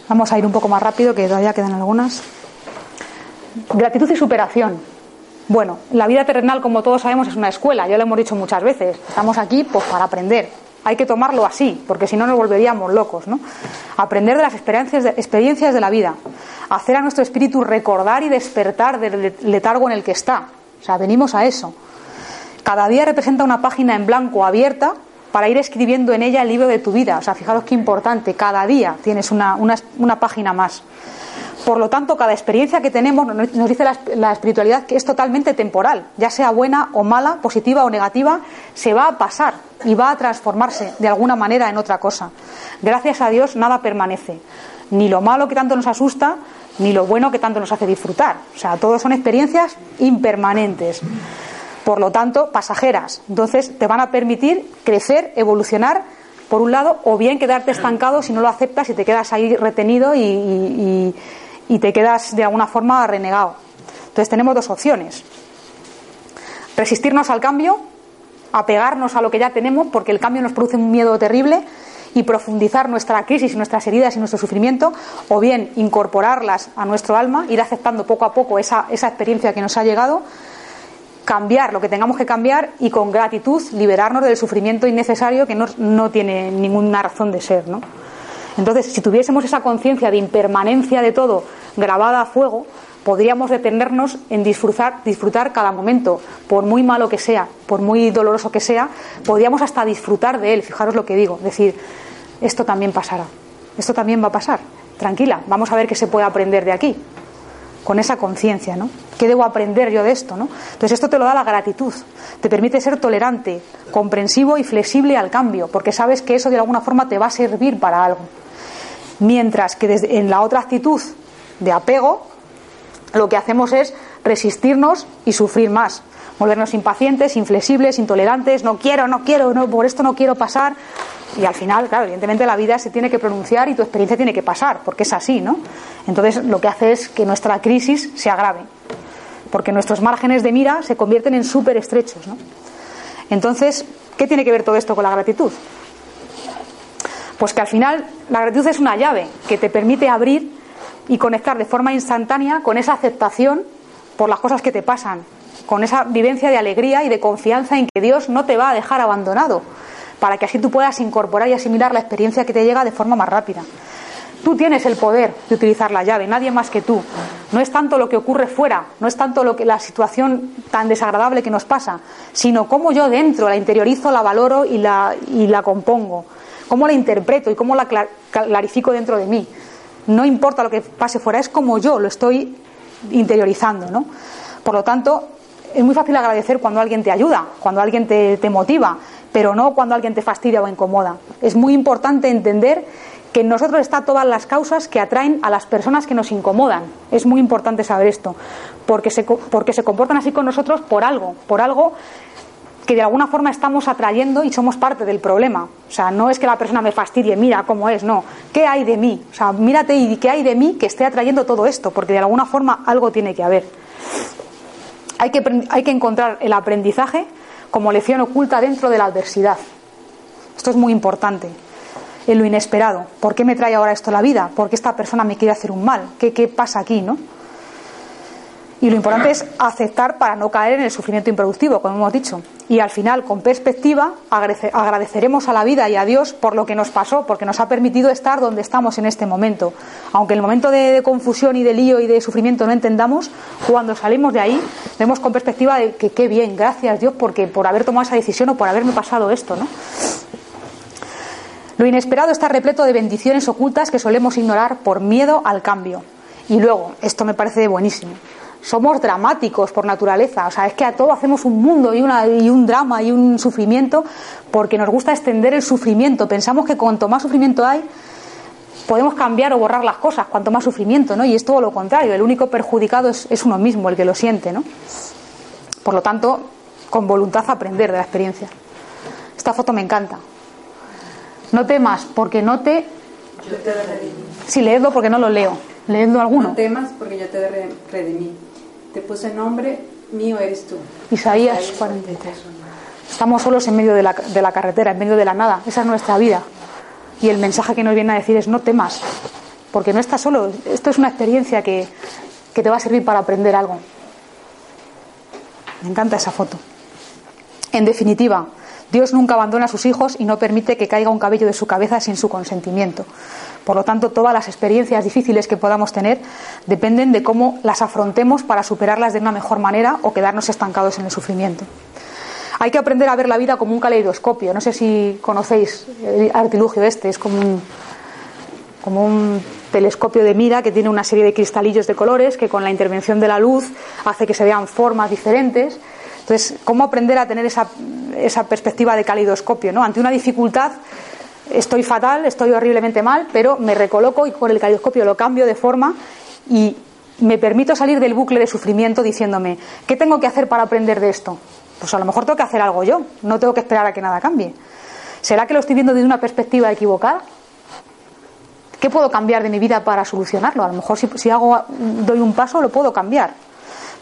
Vamos a ir un poco más rápido, que todavía quedan algunas. Gratitud y superación. Bueno, la vida terrenal, como todos sabemos, es una escuela, ya lo hemos dicho muchas veces. Estamos aquí pues, para aprender. Hay que tomarlo así, porque si no nos volveríamos locos. ¿no? Aprender de las experiencias de, la vida. Hacer a nuestro espíritu recordar y despertar del letargo en el que está. O sea, venimos a eso. Cada día representa una página en blanco abierta para ir escribiendo en ella el libro de tu vida. O sea, fijaros qué importante, cada día tienes una, página más. Por lo tanto, cada experiencia que tenemos, nos dice la, espiritualidad que es totalmente temporal, ya sea buena o mala, positiva o negativa, se va a pasar y va a transformarse de alguna manera en otra cosa. Gracias a Dios nada permanece, ni lo malo que tanto nos asusta, ni lo bueno que tanto nos hace disfrutar. O sea, todos son experiencias impermanentes por lo tanto, pasajeras. Entonces, te van a permitir crecer, evolucionar, por un lado, o bien quedarte estancado si no lo aceptas y te quedas ahí retenido y, te quedas de alguna forma renegado. Entonces, tenemos dos opciones. Resistirnos al cambio, apegarnos a lo que ya tenemos, porque el cambio nos produce un miedo terrible, y profundizar nuestra crisis, nuestras heridas y nuestro sufrimiento, o bien incorporarlas a nuestro alma, ir aceptando poco a poco esa, esa experiencia que nos ha llegado, cambiar lo que tengamos que cambiar y con gratitud liberarnos del sufrimiento innecesario que no, tiene ninguna razón de ser. ¿no? Entonces, si tuviésemos esa conciencia de impermanencia de todo grabada a fuego, podríamos detenernos en disfrutar, disfrutar cada momento, por muy malo que sea, por muy doloroso que sea, podríamos hasta disfrutar de él, fijaros lo que digo, decir, esto también pasará, esto también va a pasar, tranquila, vamos a ver qué se puede aprender de aquí, con esa conciencia, ¿no? ¿Qué debo aprender yo de esto, no? Entonces esto te lo da la gratitud, te permite ser tolerante, comprensivo y flexible al cambio, porque sabes que eso de alguna forma te va a servir para algo. Mientras que desde, en la otra actitud de apego, lo que hacemos es resistirnos y sufrir más, volvernos impacientes, inflexibles, intolerantes, no quiero, no quiero, no, por esto no quiero pasar, y al final, claro, evidentemente la vida se tiene que pronunciar y tu experiencia tiene que pasar, porque es así, ¿no? Entonces lo que hace es que nuestra crisis se agrave. porque nuestros márgenes de mira se convierten en súper estrechos. ¿no? Entonces, ¿qué tiene que ver todo esto con la gratitud? Pues que al final la gratitud es una llave que te permite abrir y conectar de forma instantánea con esa aceptación por las cosas que te pasan, con esa vivencia de alegría y de confianza en que Dios no te va a dejar abandonado, para que así tú puedas incorporar y asimilar la experiencia que te llega de forma más rápida. Tú tienes el poder de utilizar la llave, nadie más que tú. No es tanto lo que ocurre fuera, no es tanto lo que la situación tan desagradable que nos pasa, sino cómo yo dentro la interiorizo, la valoro y la, y la compongo, cómo la interpreto y cómo la clarifico dentro de mí. No importa lo que pase fuera, es como yo lo estoy interiorizando, ¿no? Por lo tanto, es muy fácil agradecer cuando alguien te ayuda, cuando alguien te, te motiva, pero no cuando alguien te fastidia o incomoda. Es muy importante entender que en nosotros están todas las causas que atraen a las personas que nos incomodan. Es muy importante saber esto, porque se, porque se comportan así con nosotros por algo, por algo que de alguna forma estamos atrayendo y somos parte del problema. O sea, no es que la persona me fastidie, mira cómo es, no. ¿Qué hay de mí? O sea, mírate y qué hay de mí que esté atrayendo todo esto, porque de alguna forma algo tiene que haber. Hay que, hay que encontrar el aprendizaje como lección oculta dentro de la adversidad. Esto es muy importante en lo inesperado. ¿Por qué me trae ahora esto a la vida? ¿Por qué esta persona me quiere hacer un mal? ¿Qué, qué pasa aquí, no? Y lo importante es aceptar para no caer en el sufrimiento improductivo, como hemos dicho. Y al final, con perspectiva, agradeceremos a la vida y a Dios por lo que nos pasó, porque nos ha permitido estar donde estamos en este momento. Aunque en el momento de, de confusión y de lío y de sufrimiento no entendamos, cuando salimos de ahí, vemos con perspectiva de que qué bien, gracias Dios porque por haber tomado esa decisión o por haberme pasado esto, ¿no? Lo inesperado está repleto de bendiciones ocultas que solemos ignorar por miedo al cambio. Y luego, esto me parece buenísimo. Somos dramáticos por naturaleza, o sea, es que a todo hacemos un mundo y, una, y un drama y un sufrimiento porque nos gusta extender el sufrimiento. Pensamos que cuanto más sufrimiento hay, podemos cambiar o borrar las cosas, cuanto más sufrimiento, ¿no? Y es todo lo contrario, el único perjudicado es, es uno mismo, el que lo siente, ¿no? Por lo tanto, con voluntad aprender de la experiencia. Esta foto me encanta, no temas porque no te... Yo te redimí. Sí, leedlo porque no lo leo. Leedlo alguno. No temas porque yo te redimí. Te puse nombre, mío eres tú. Isaías 43. Estamos solos en medio de la, de la carretera, en medio de la nada. Esa es nuestra vida. Y el mensaje que nos viene a decir es no temas, porque no estás solo. Esto es una experiencia que, que te va a servir para aprender algo. Me encanta esa foto. En definitiva, Dios nunca abandona a sus hijos y no permite que caiga un cabello de su cabeza sin su consentimiento. Por lo tanto, todas las experiencias difíciles que podamos tener dependen de cómo las afrontemos para superarlas de una mejor manera o quedarnos estancados en el sufrimiento. Hay que aprender a ver la vida como un caleidoscopio. No sé si conocéis el artilugio este, es como un, telescopio de mira que tiene una serie de cristalillos de colores que con la intervención de la luz hace que se vean formas diferentes entonces, ¿cómo aprender a tener esa, esa perspectiva de calidoscopio? ¿no? Ante una dificultad, estoy fatal, estoy horriblemente mal, pero me recoloco y con el calidoscopio lo cambio de forma y me permito salir del bucle de sufrimiento diciéndome, ¿qué tengo que hacer para aprender de esto? Pues a lo mejor tengo que hacer algo yo, no tengo que esperar a que nada cambie. ¿Será que lo estoy viendo desde una perspectiva equivocada? ¿Qué puedo cambiar de mi vida para solucionarlo? A lo mejor si, si hago, doy un paso lo puedo cambiar.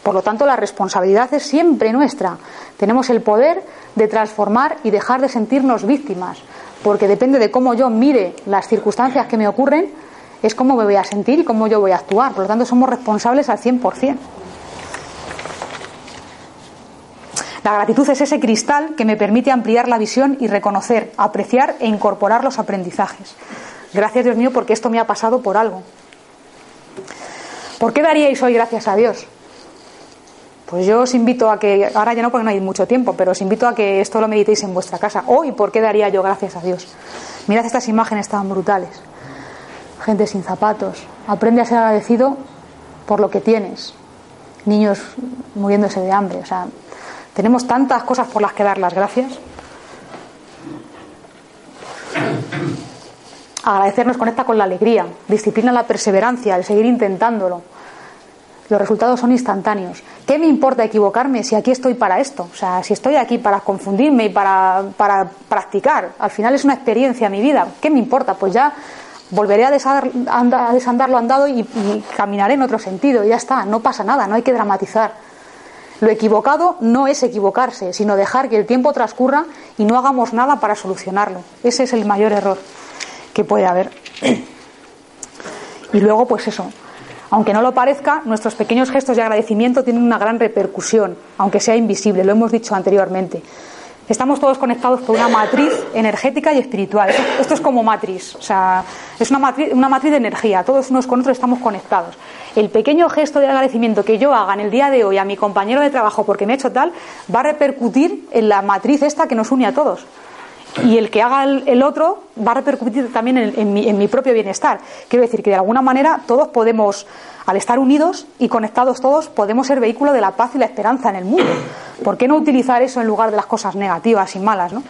Por lo tanto, la responsabilidad es siempre nuestra. Tenemos el poder de transformar y dejar de sentirnos víctimas, porque depende de cómo yo mire las circunstancias que me ocurren, es cómo me voy a sentir y cómo yo voy a actuar. Por lo tanto, somos responsables al 100%. La gratitud es ese cristal que me permite ampliar la visión y reconocer, apreciar e incorporar los aprendizajes. Gracias Dios mío porque esto me ha pasado por algo. ¿Por qué daríais hoy gracias a Dios? Pues yo os invito a que, ahora ya no porque no hay mucho tiempo, pero os invito a que esto lo meditéis en vuestra casa. Hoy, ¿por qué daría yo gracias a Dios? Mirad estas imágenes tan brutales. Gente sin zapatos. Aprende a ser agradecido por lo que tienes. Niños muriéndose de hambre. O sea, tenemos tantas cosas por las que dar las gracias. Agradecernos conecta con la alegría, disciplina la perseverancia, el seguir intentándolo los resultados son instantáneos. ¿Qué me importa equivocarme si aquí estoy para esto? O sea, si estoy aquí para confundirme y para, para practicar, al final es una experiencia mi vida. ¿Qué me importa? Pues ya volveré a, desandar, lo andado y, y, caminaré en otro sentido. Ya está, no pasa nada, no hay que dramatizar. Lo equivocado no es equivocarse, sino dejar que el tiempo transcurra y no hagamos nada para solucionarlo. Ese es el mayor error que puede haber. Y luego, pues eso, aunque no lo parezca, nuestros pequeños gestos de agradecimiento tienen una gran repercusión, aunque sea invisible, lo hemos dicho anteriormente. Estamos todos conectados por una matriz energética y espiritual. Esto, es como matriz, o sea, es una matriz, una matriz de energía. Todos unos con otros estamos conectados. El pequeño gesto de agradecimiento que yo haga en el día de hoy a mi compañero de trabajo porque me ha hecho tal, va a repercutir en la matriz esta que nos une a todos y el que haga el, otro va a repercutir también en, mi, propio bienestar. Quiero decir que de alguna manera todos podemos, al estar unidos y conectados todos, podemos ser vehículo de la paz y la esperanza en el mundo. ¿Por qué no utilizar eso en lugar de las cosas negativas y malas? ¿no?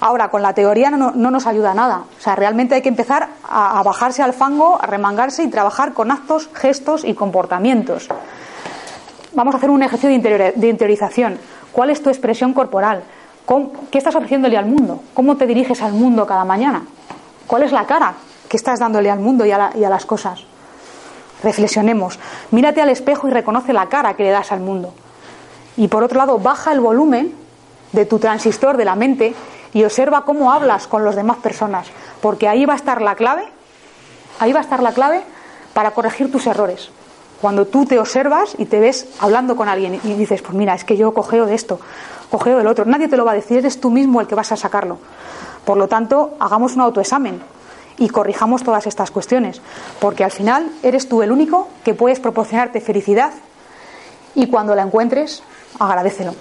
Ahora, con la teoría no, nos ayuda nada. O sea, realmente hay que empezar a, bajarse al fango, a remangarse y trabajar con actos, gestos y comportamientos. Vamos a hacer un ejercicio de interiorización. ¿Cuál es tu expresión corporal? ¿Qué estás ofreciéndole al mundo? ¿Cómo te diriges al mundo cada mañana? ¿Cuál es la cara que estás dándole al mundo y a, las cosas? Reflexionemos. Mírate al espejo y reconoce la cara que le das al mundo. Y por otro lado, baja el volumen de tu transistor de la mente y observa cómo hablas con las demás personas, porque ahí va a estar la clave, ahí va a estar la clave para corregir tus errores. Cuando tú te observas y te ves hablando con alguien y dices, pues mira, es que yo cogeo de esto, cogeo del otro. Nadie te lo va a decir, eres tú mismo el que vas a sacarlo. Por lo tanto, hagamos un autoexamen y corrijamos todas estas cuestiones, porque al final eres tú el único que puedes proporcionarte felicidad y cuando la encuentres, agradecelo.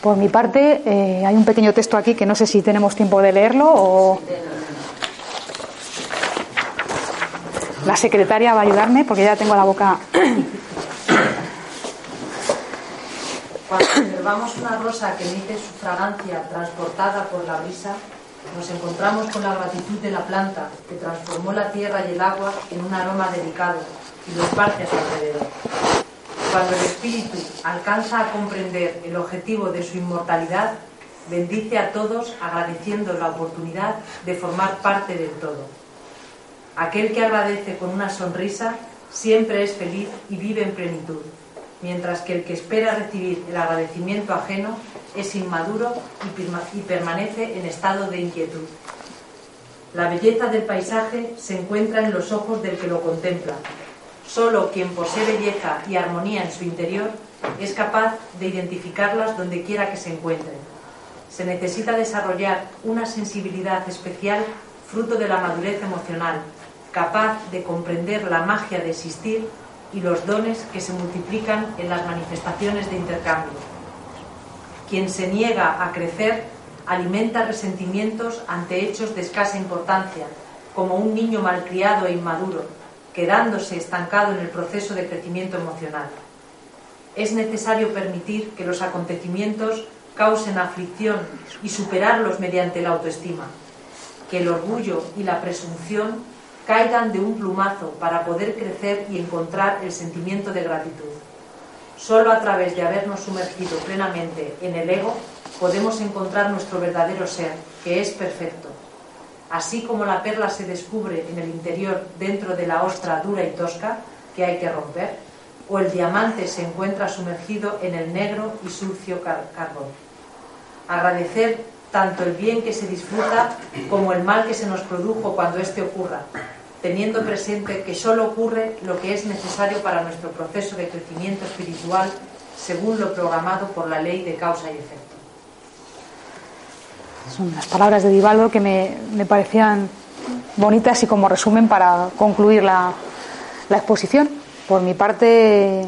Por mi parte, eh, hay un pequeño texto aquí que no sé si tenemos tiempo de leerlo o. La secretaria va a ayudarme porque ya tengo la boca Cuando observamos una rosa que emite su fragancia transportada por la brisa, nos encontramos con la gratitud de la planta que transformó la tierra y el agua en un aroma delicado y lo esparce a su alrededor. Cuando el espíritu alcanza a comprender el objetivo de su inmortalidad, bendice a todos agradeciendo la oportunidad de formar parte del todo. Aquel que agradece con una sonrisa siempre es feliz y vive en plenitud mientras que el que espera recibir el agradecimiento ajeno es inmaduro y permanece en estado de inquietud. La belleza del paisaje se encuentra en los ojos del que lo contempla. Solo quien posee belleza y armonía en su interior es capaz de identificarlas donde quiera que se encuentren. Se necesita desarrollar una sensibilidad especial fruto de la madurez emocional, capaz de comprender la magia de existir y los dones que se multiplican en las manifestaciones de intercambio. Quien se niega a crecer alimenta resentimientos ante hechos de escasa importancia, como un niño malcriado e inmaduro, quedándose estancado en el proceso de crecimiento emocional. Es necesario permitir que los acontecimientos causen aflicción y superarlos mediante la autoestima, que el orgullo y la presunción caigan de un plumazo para poder crecer y encontrar el sentimiento de gratitud. Solo a través de habernos sumergido plenamente en el ego podemos encontrar nuestro verdadero ser, que es perfecto. Así como la perla se descubre en el interior dentro de la ostra dura y tosca que hay que romper, o el diamante se encuentra sumergido en el negro y sucio carbón. Agradecer tanto el bien que se disfruta como el mal que se nos produjo cuando éste ocurra, teniendo presente que solo ocurre lo que es necesario para nuestro proceso de crecimiento espiritual según lo programado por la ley de causa y efecto. Son las palabras de Divaldo que me, parecían bonitas y como resumen para concluir la, la exposición. Por mi parte,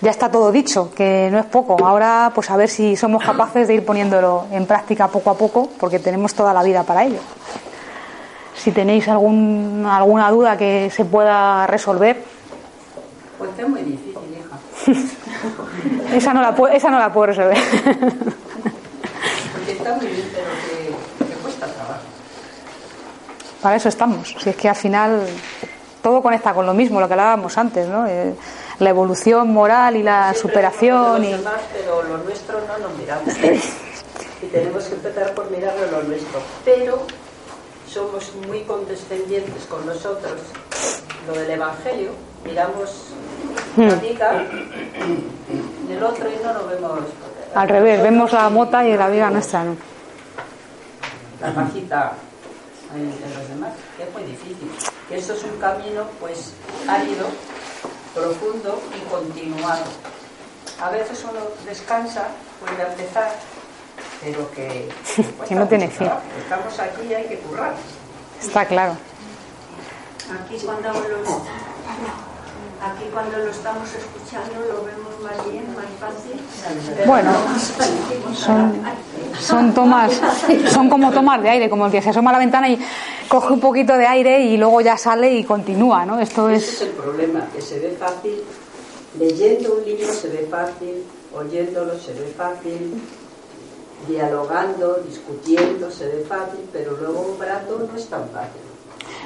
ya está todo dicho, que no es poco. Ahora, pues a ver si somos capaces de ir poniéndolo en práctica poco a poco, porque tenemos toda la vida para ello si tenéis algún, alguna duda que se pueda resolver. Pues es muy difícil, hija. esa, no la, esa no la puedo resolver. Porque está muy bien, pero que, cuesta trabajo. Para eso estamos. Si es que al final todo conecta con lo mismo, lo que hablábamos antes, ¿no? Eh, la evolución moral y la superación. y... pero lo nuestro no nos miramos. y tenemos que empezar por mirarlo lo nuestro. Pero somos muy condescendientes con nosotros, lo del Evangelio, miramos La Hmm. viga, en el otro y no lo vemos. Al revés, vemos la mota y la viga nuestra no. La pajita en, en los demás, que es muy difícil. Que eso es un camino, pues, árido, profundo y continuado. A veces uno descansa, vuelve a empezar, pero que, Que no tiene fin. Estamos aquí y hay que currar. Está claro. Aquí cuando lo, aquí cuando lo estamos escuchando lo vemos más bien, más fácil. Bueno, son, son tomas, son como tomas de aire, como el que se asoma a la ventana y coge un poquito de aire y luego ya sale y continúa, ¿no? Esto Ese es es el problema, que se ve fácil, leyendo un libro se ve fácil, oyéndolo se ve fácil, dialogando, discutiendo se ve fácil, pero luego obrando no es tan fácil.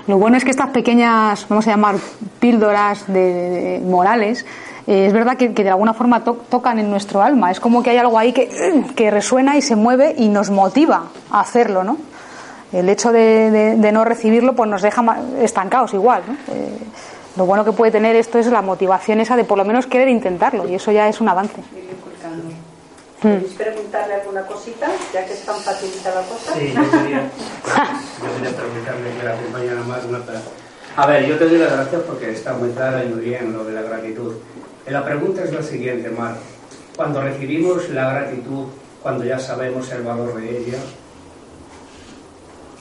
Lo bueno es que estas pequeñas, vamos a llamar píldoras de, de- morales, eh, es verdad que, que de alguna forma to- tocan en nuestro alma. Es como que hay algo ahí que, que resuena y se mueve y nos motiva a hacerlo, ¿no? El hecho de, de- de no recibirlo pues nos deja estancados igual, ¿no? Eh, lo bueno que puede tener esto es la motivación esa de por lo menos querer intentarlo y eso ya es un avance. ¿Queréis preguntarle alguna cosita, ya que es tan facilita la cosa? Sí, yo quería, yo quería preguntarle que la compañera Marta. A ver, yo te doy las gracias porque está muy clara y muy bien lo de la gratitud. Eh, La pregunta es la siguiente, Mar. Cuando recibimos la gratitud, cuando ya sabemos el valor de ella,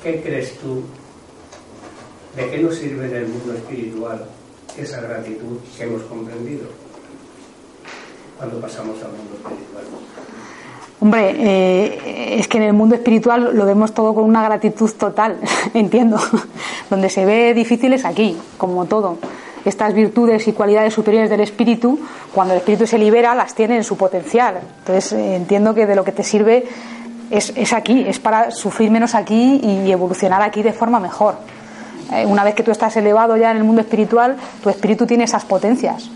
¿qué crees tú? ¿De qué nos sirve en el mundo espiritual esa gratitud que hemos comprendido? Cuando pasamos al mundo espiritual. Hombre, eh, es que en el mundo espiritual lo vemos todo con una gratitud total, entiendo. Donde se ve difícil es aquí, como todo. Estas virtudes y cualidades superiores del espíritu, cuando el espíritu se libera, las tiene en su potencial. Entonces eh, entiendo que de lo que te sirve es, es aquí, es para sufrir menos aquí y evolucionar aquí de forma mejor. Eh, una vez que tú estás elevado ya en el mundo espiritual, tu espíritu tiene esas potencias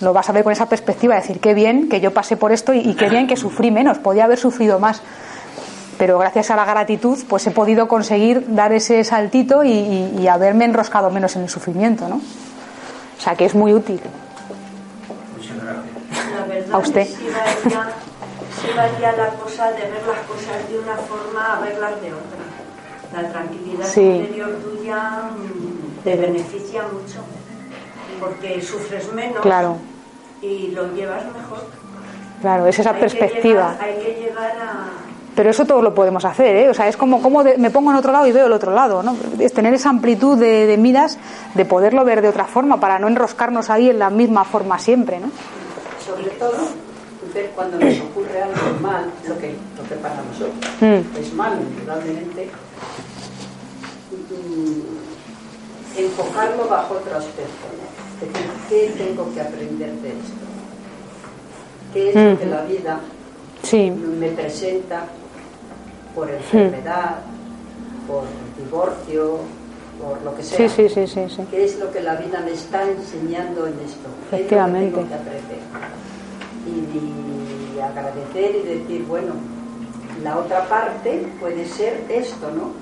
lo vas a ver con esa perspectiva, decir, qué bien que yo pasé por esto y, y qué bien que sufrí menos, podía haber sufrido más. Pero gracias a la gratitud, pues he podido conseguir dar ese saltito y, y- y haberme enroscado menos en el sufrimiento, ¿no? O sea que es muy útil. Muchas gracias. La verdad A usted. es que sí varía, sí varía la cosa de ver las cosas de una forma a verlas de otra. La tranquilidad Sí. interior tuya mm, te beneficia mucho porque sufres menos Claro, y lo llevas mejor. claro, es esa Hay que perspectiva. llegar- hay que llegar a Pero eso todos lo podemos hacer, ¿eh? O sea, es como, como de- me pongo en otro lado y veo el otro lado, ¿no? Es tener esa amplitud de, de miras, de poderlo ver de otra forma, para no enroscarnos ahí en la misma forma siempre, ¿no? Sobre todo, ver cuando nos ocurre algo mal, lo que, lo que para nosotros Mm. es malo, indudablemente, mm, enfocarlo bajo otro aspecto. ¿no? Es decir, ¿qué tengo que aprender de esto? ¿Qué es lo que Ujú. la vida Sí, me presenta por enfermedad, por divorcio, por lo que sea? sí, sí, sí, sí, sí. ¿Qué es lo que la vida me está enseñando en esto? ¿Qué es lo que Efectivamente. tengo que aprender? Y, y agradecer y decir, bueno, la otra parte puede ser esto, ¿no?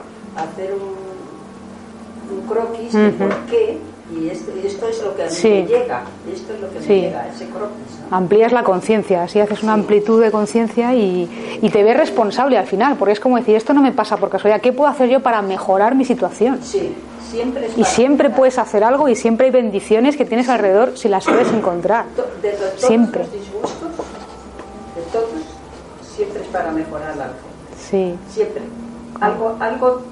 Hacer un, un croquis de por qué, y esto, y esto es lo que a mí Sí. me llega, esto es lo que Sí. me llega, ese croquis. ¿no? amplías la conciencia, así haces una amplitud de conciencia y, y te ves responsable al final, porque es como decir, esto no me pasa por casualidad, ¿qué puedo hacer yo para mejorar mi situación? Sí, siempre es Y siempre mejorar. puedes hacer algo y siempre hay bendiciones que tienes alrededor si las sabes encontrar. De to- todos Siempre. los disgustos, de todos, siempre es para mejorar algo. Sí, Siempre. Algo, algo,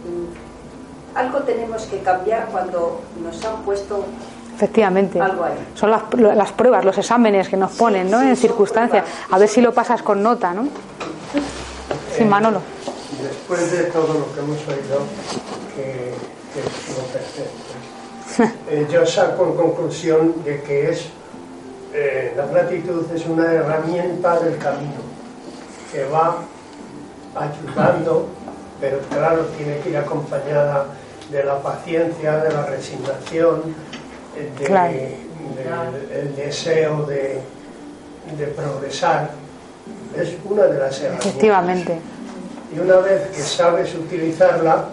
algo tenemos que cambiar cuando nos han puesto efectivamente. algo ahí. Son las, las pruebas, los exámenes que nos ponen, ¿no? sí, En circunstancias. pruebas. A ver si lo pasas con nota, ¿no? Sí, Manolo. Después de todo lo que hemos oído, que, que es lo perfecto, eh, yo saco en conclusión de que es eh, la gratitud es una herramienta del camino que va ayudando, pero claro, tiene que ir acompañada de la paciencia, de la resignación, eh, de- Claro. del deseo de, de progresar. Es una de las herramientas. Efectivamente. Y una vez que sabes utilizarla,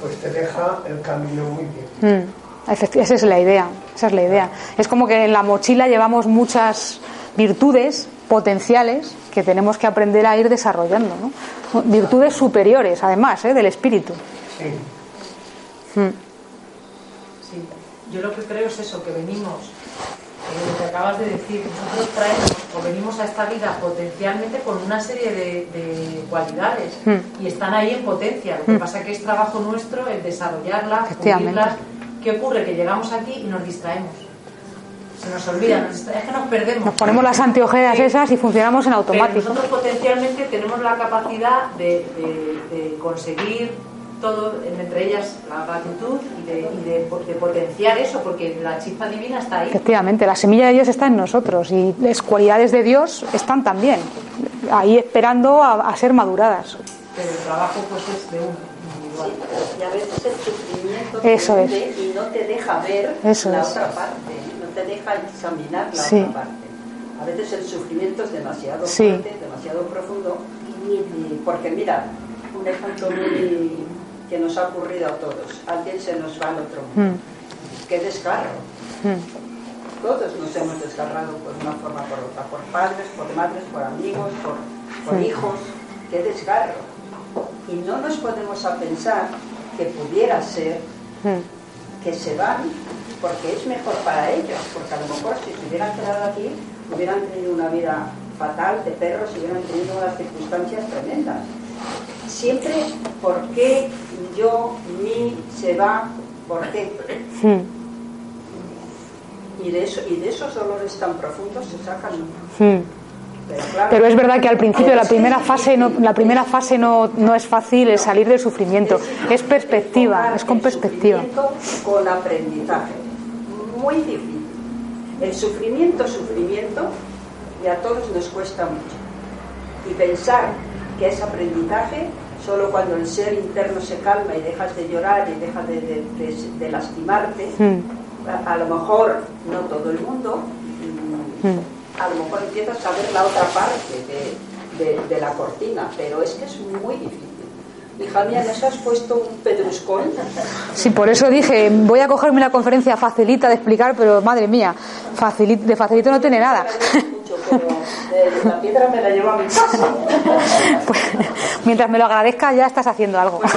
pues te deja el camino muy bien. Mm, Esa es la idea. Esa es la idea. Es como que en la mochila llevamos muchas virtudes potenciales que tenemos que aprender a ir desarrollando. ¿no? Virtudes superiores, además, ¿eh? del espíritu. Sí. Mm. Sí. Yo lo que creo es eso, que venimos, eh, lo que acabas de decir, nosotros traemos o venimos a esta vida potencialmente con una serie de, de cualidades Mm. y están ahí en potencia. Lo que Mm. pasa es que es trabajo nuestro el desarrollarlas, pulirlas. ¿Qué ocurre? Que llegamos aquí y nos distraemos. Se nos olvida, nos es que nos perdemos. Nos ponemos las anteojeras Sí. esas y funcionamos en Pero automático. nosotros potencialmente tenemos la capacidad de, de- de conseguir todo, entre ellas la gratitud y, de, y de- de potenciar eso, porque la chispa divina está ahí. Efectivamente, la semilla de Dios está en nosotros y las cualidades de Dios están también ahí esperando a, a ser maduradas. Pero el trabajo pues es de uno, individual. Y a veces el sufrimiento Eso te es. y no te deja ver Eso la es. otra parte, no te deja examinar la Sí. otra parte. A veces el sufrimiento es demasiado Sí. fuerte, demasiado profundo, y- porque mira, un ejemplo muy que nos ha ocurrido a todos, alguien se nos va al otro mundo. Mm, Qué desgarro. mm. Todos nos hemos desgarrado por una forma o por otra, por padres, por madres, por amigos, por, por Sí. hijos. Qué desgarro. Y no nos podemos a pensar que pudiera ser que se van porque es mejor para ellos, porque a lo mejor si se hubieran quedado aquí hubieran tenido una vida fatal de perros y hubieran tenido unas circunstancias tremendas. Siempre, ¿por qué yo, mi, se va? ¿Por qué? Mm, Y de, eso, y de esos dolores tan profundos se sacan. mm. Pero, claro, Pero es verdad que al principio la es primera es fase no, la primera fase no, no es fácil el salir del sufrimiento, es perspectiva, es con perspectiva. Con aprendizaje. Muy difícil. El sufrimiento, sufrimiento, y a todos nos cuesta mucho. Y pensar que es aprendizaje solo cuando el ser interno se calma y dejas de llorar y dejas de, de- de- de lastimarte, Mm, a, a lo mejor no todo el mundo, mm, mm. a lo mejor empiezas a ver la otra parte de, la cortina, pero es que es muy difícil. Hija mía, ¿nos has puesto un pedruscón? Sí, por eso dije, voy a cogerme una conferencia facilita de explicar, pero madre mía, facili- de facilito no tiene nada. Pero la piedra me la llevo a mi casa. Pues, mientras me lo agradezca ya estás haciendo algo. Pues.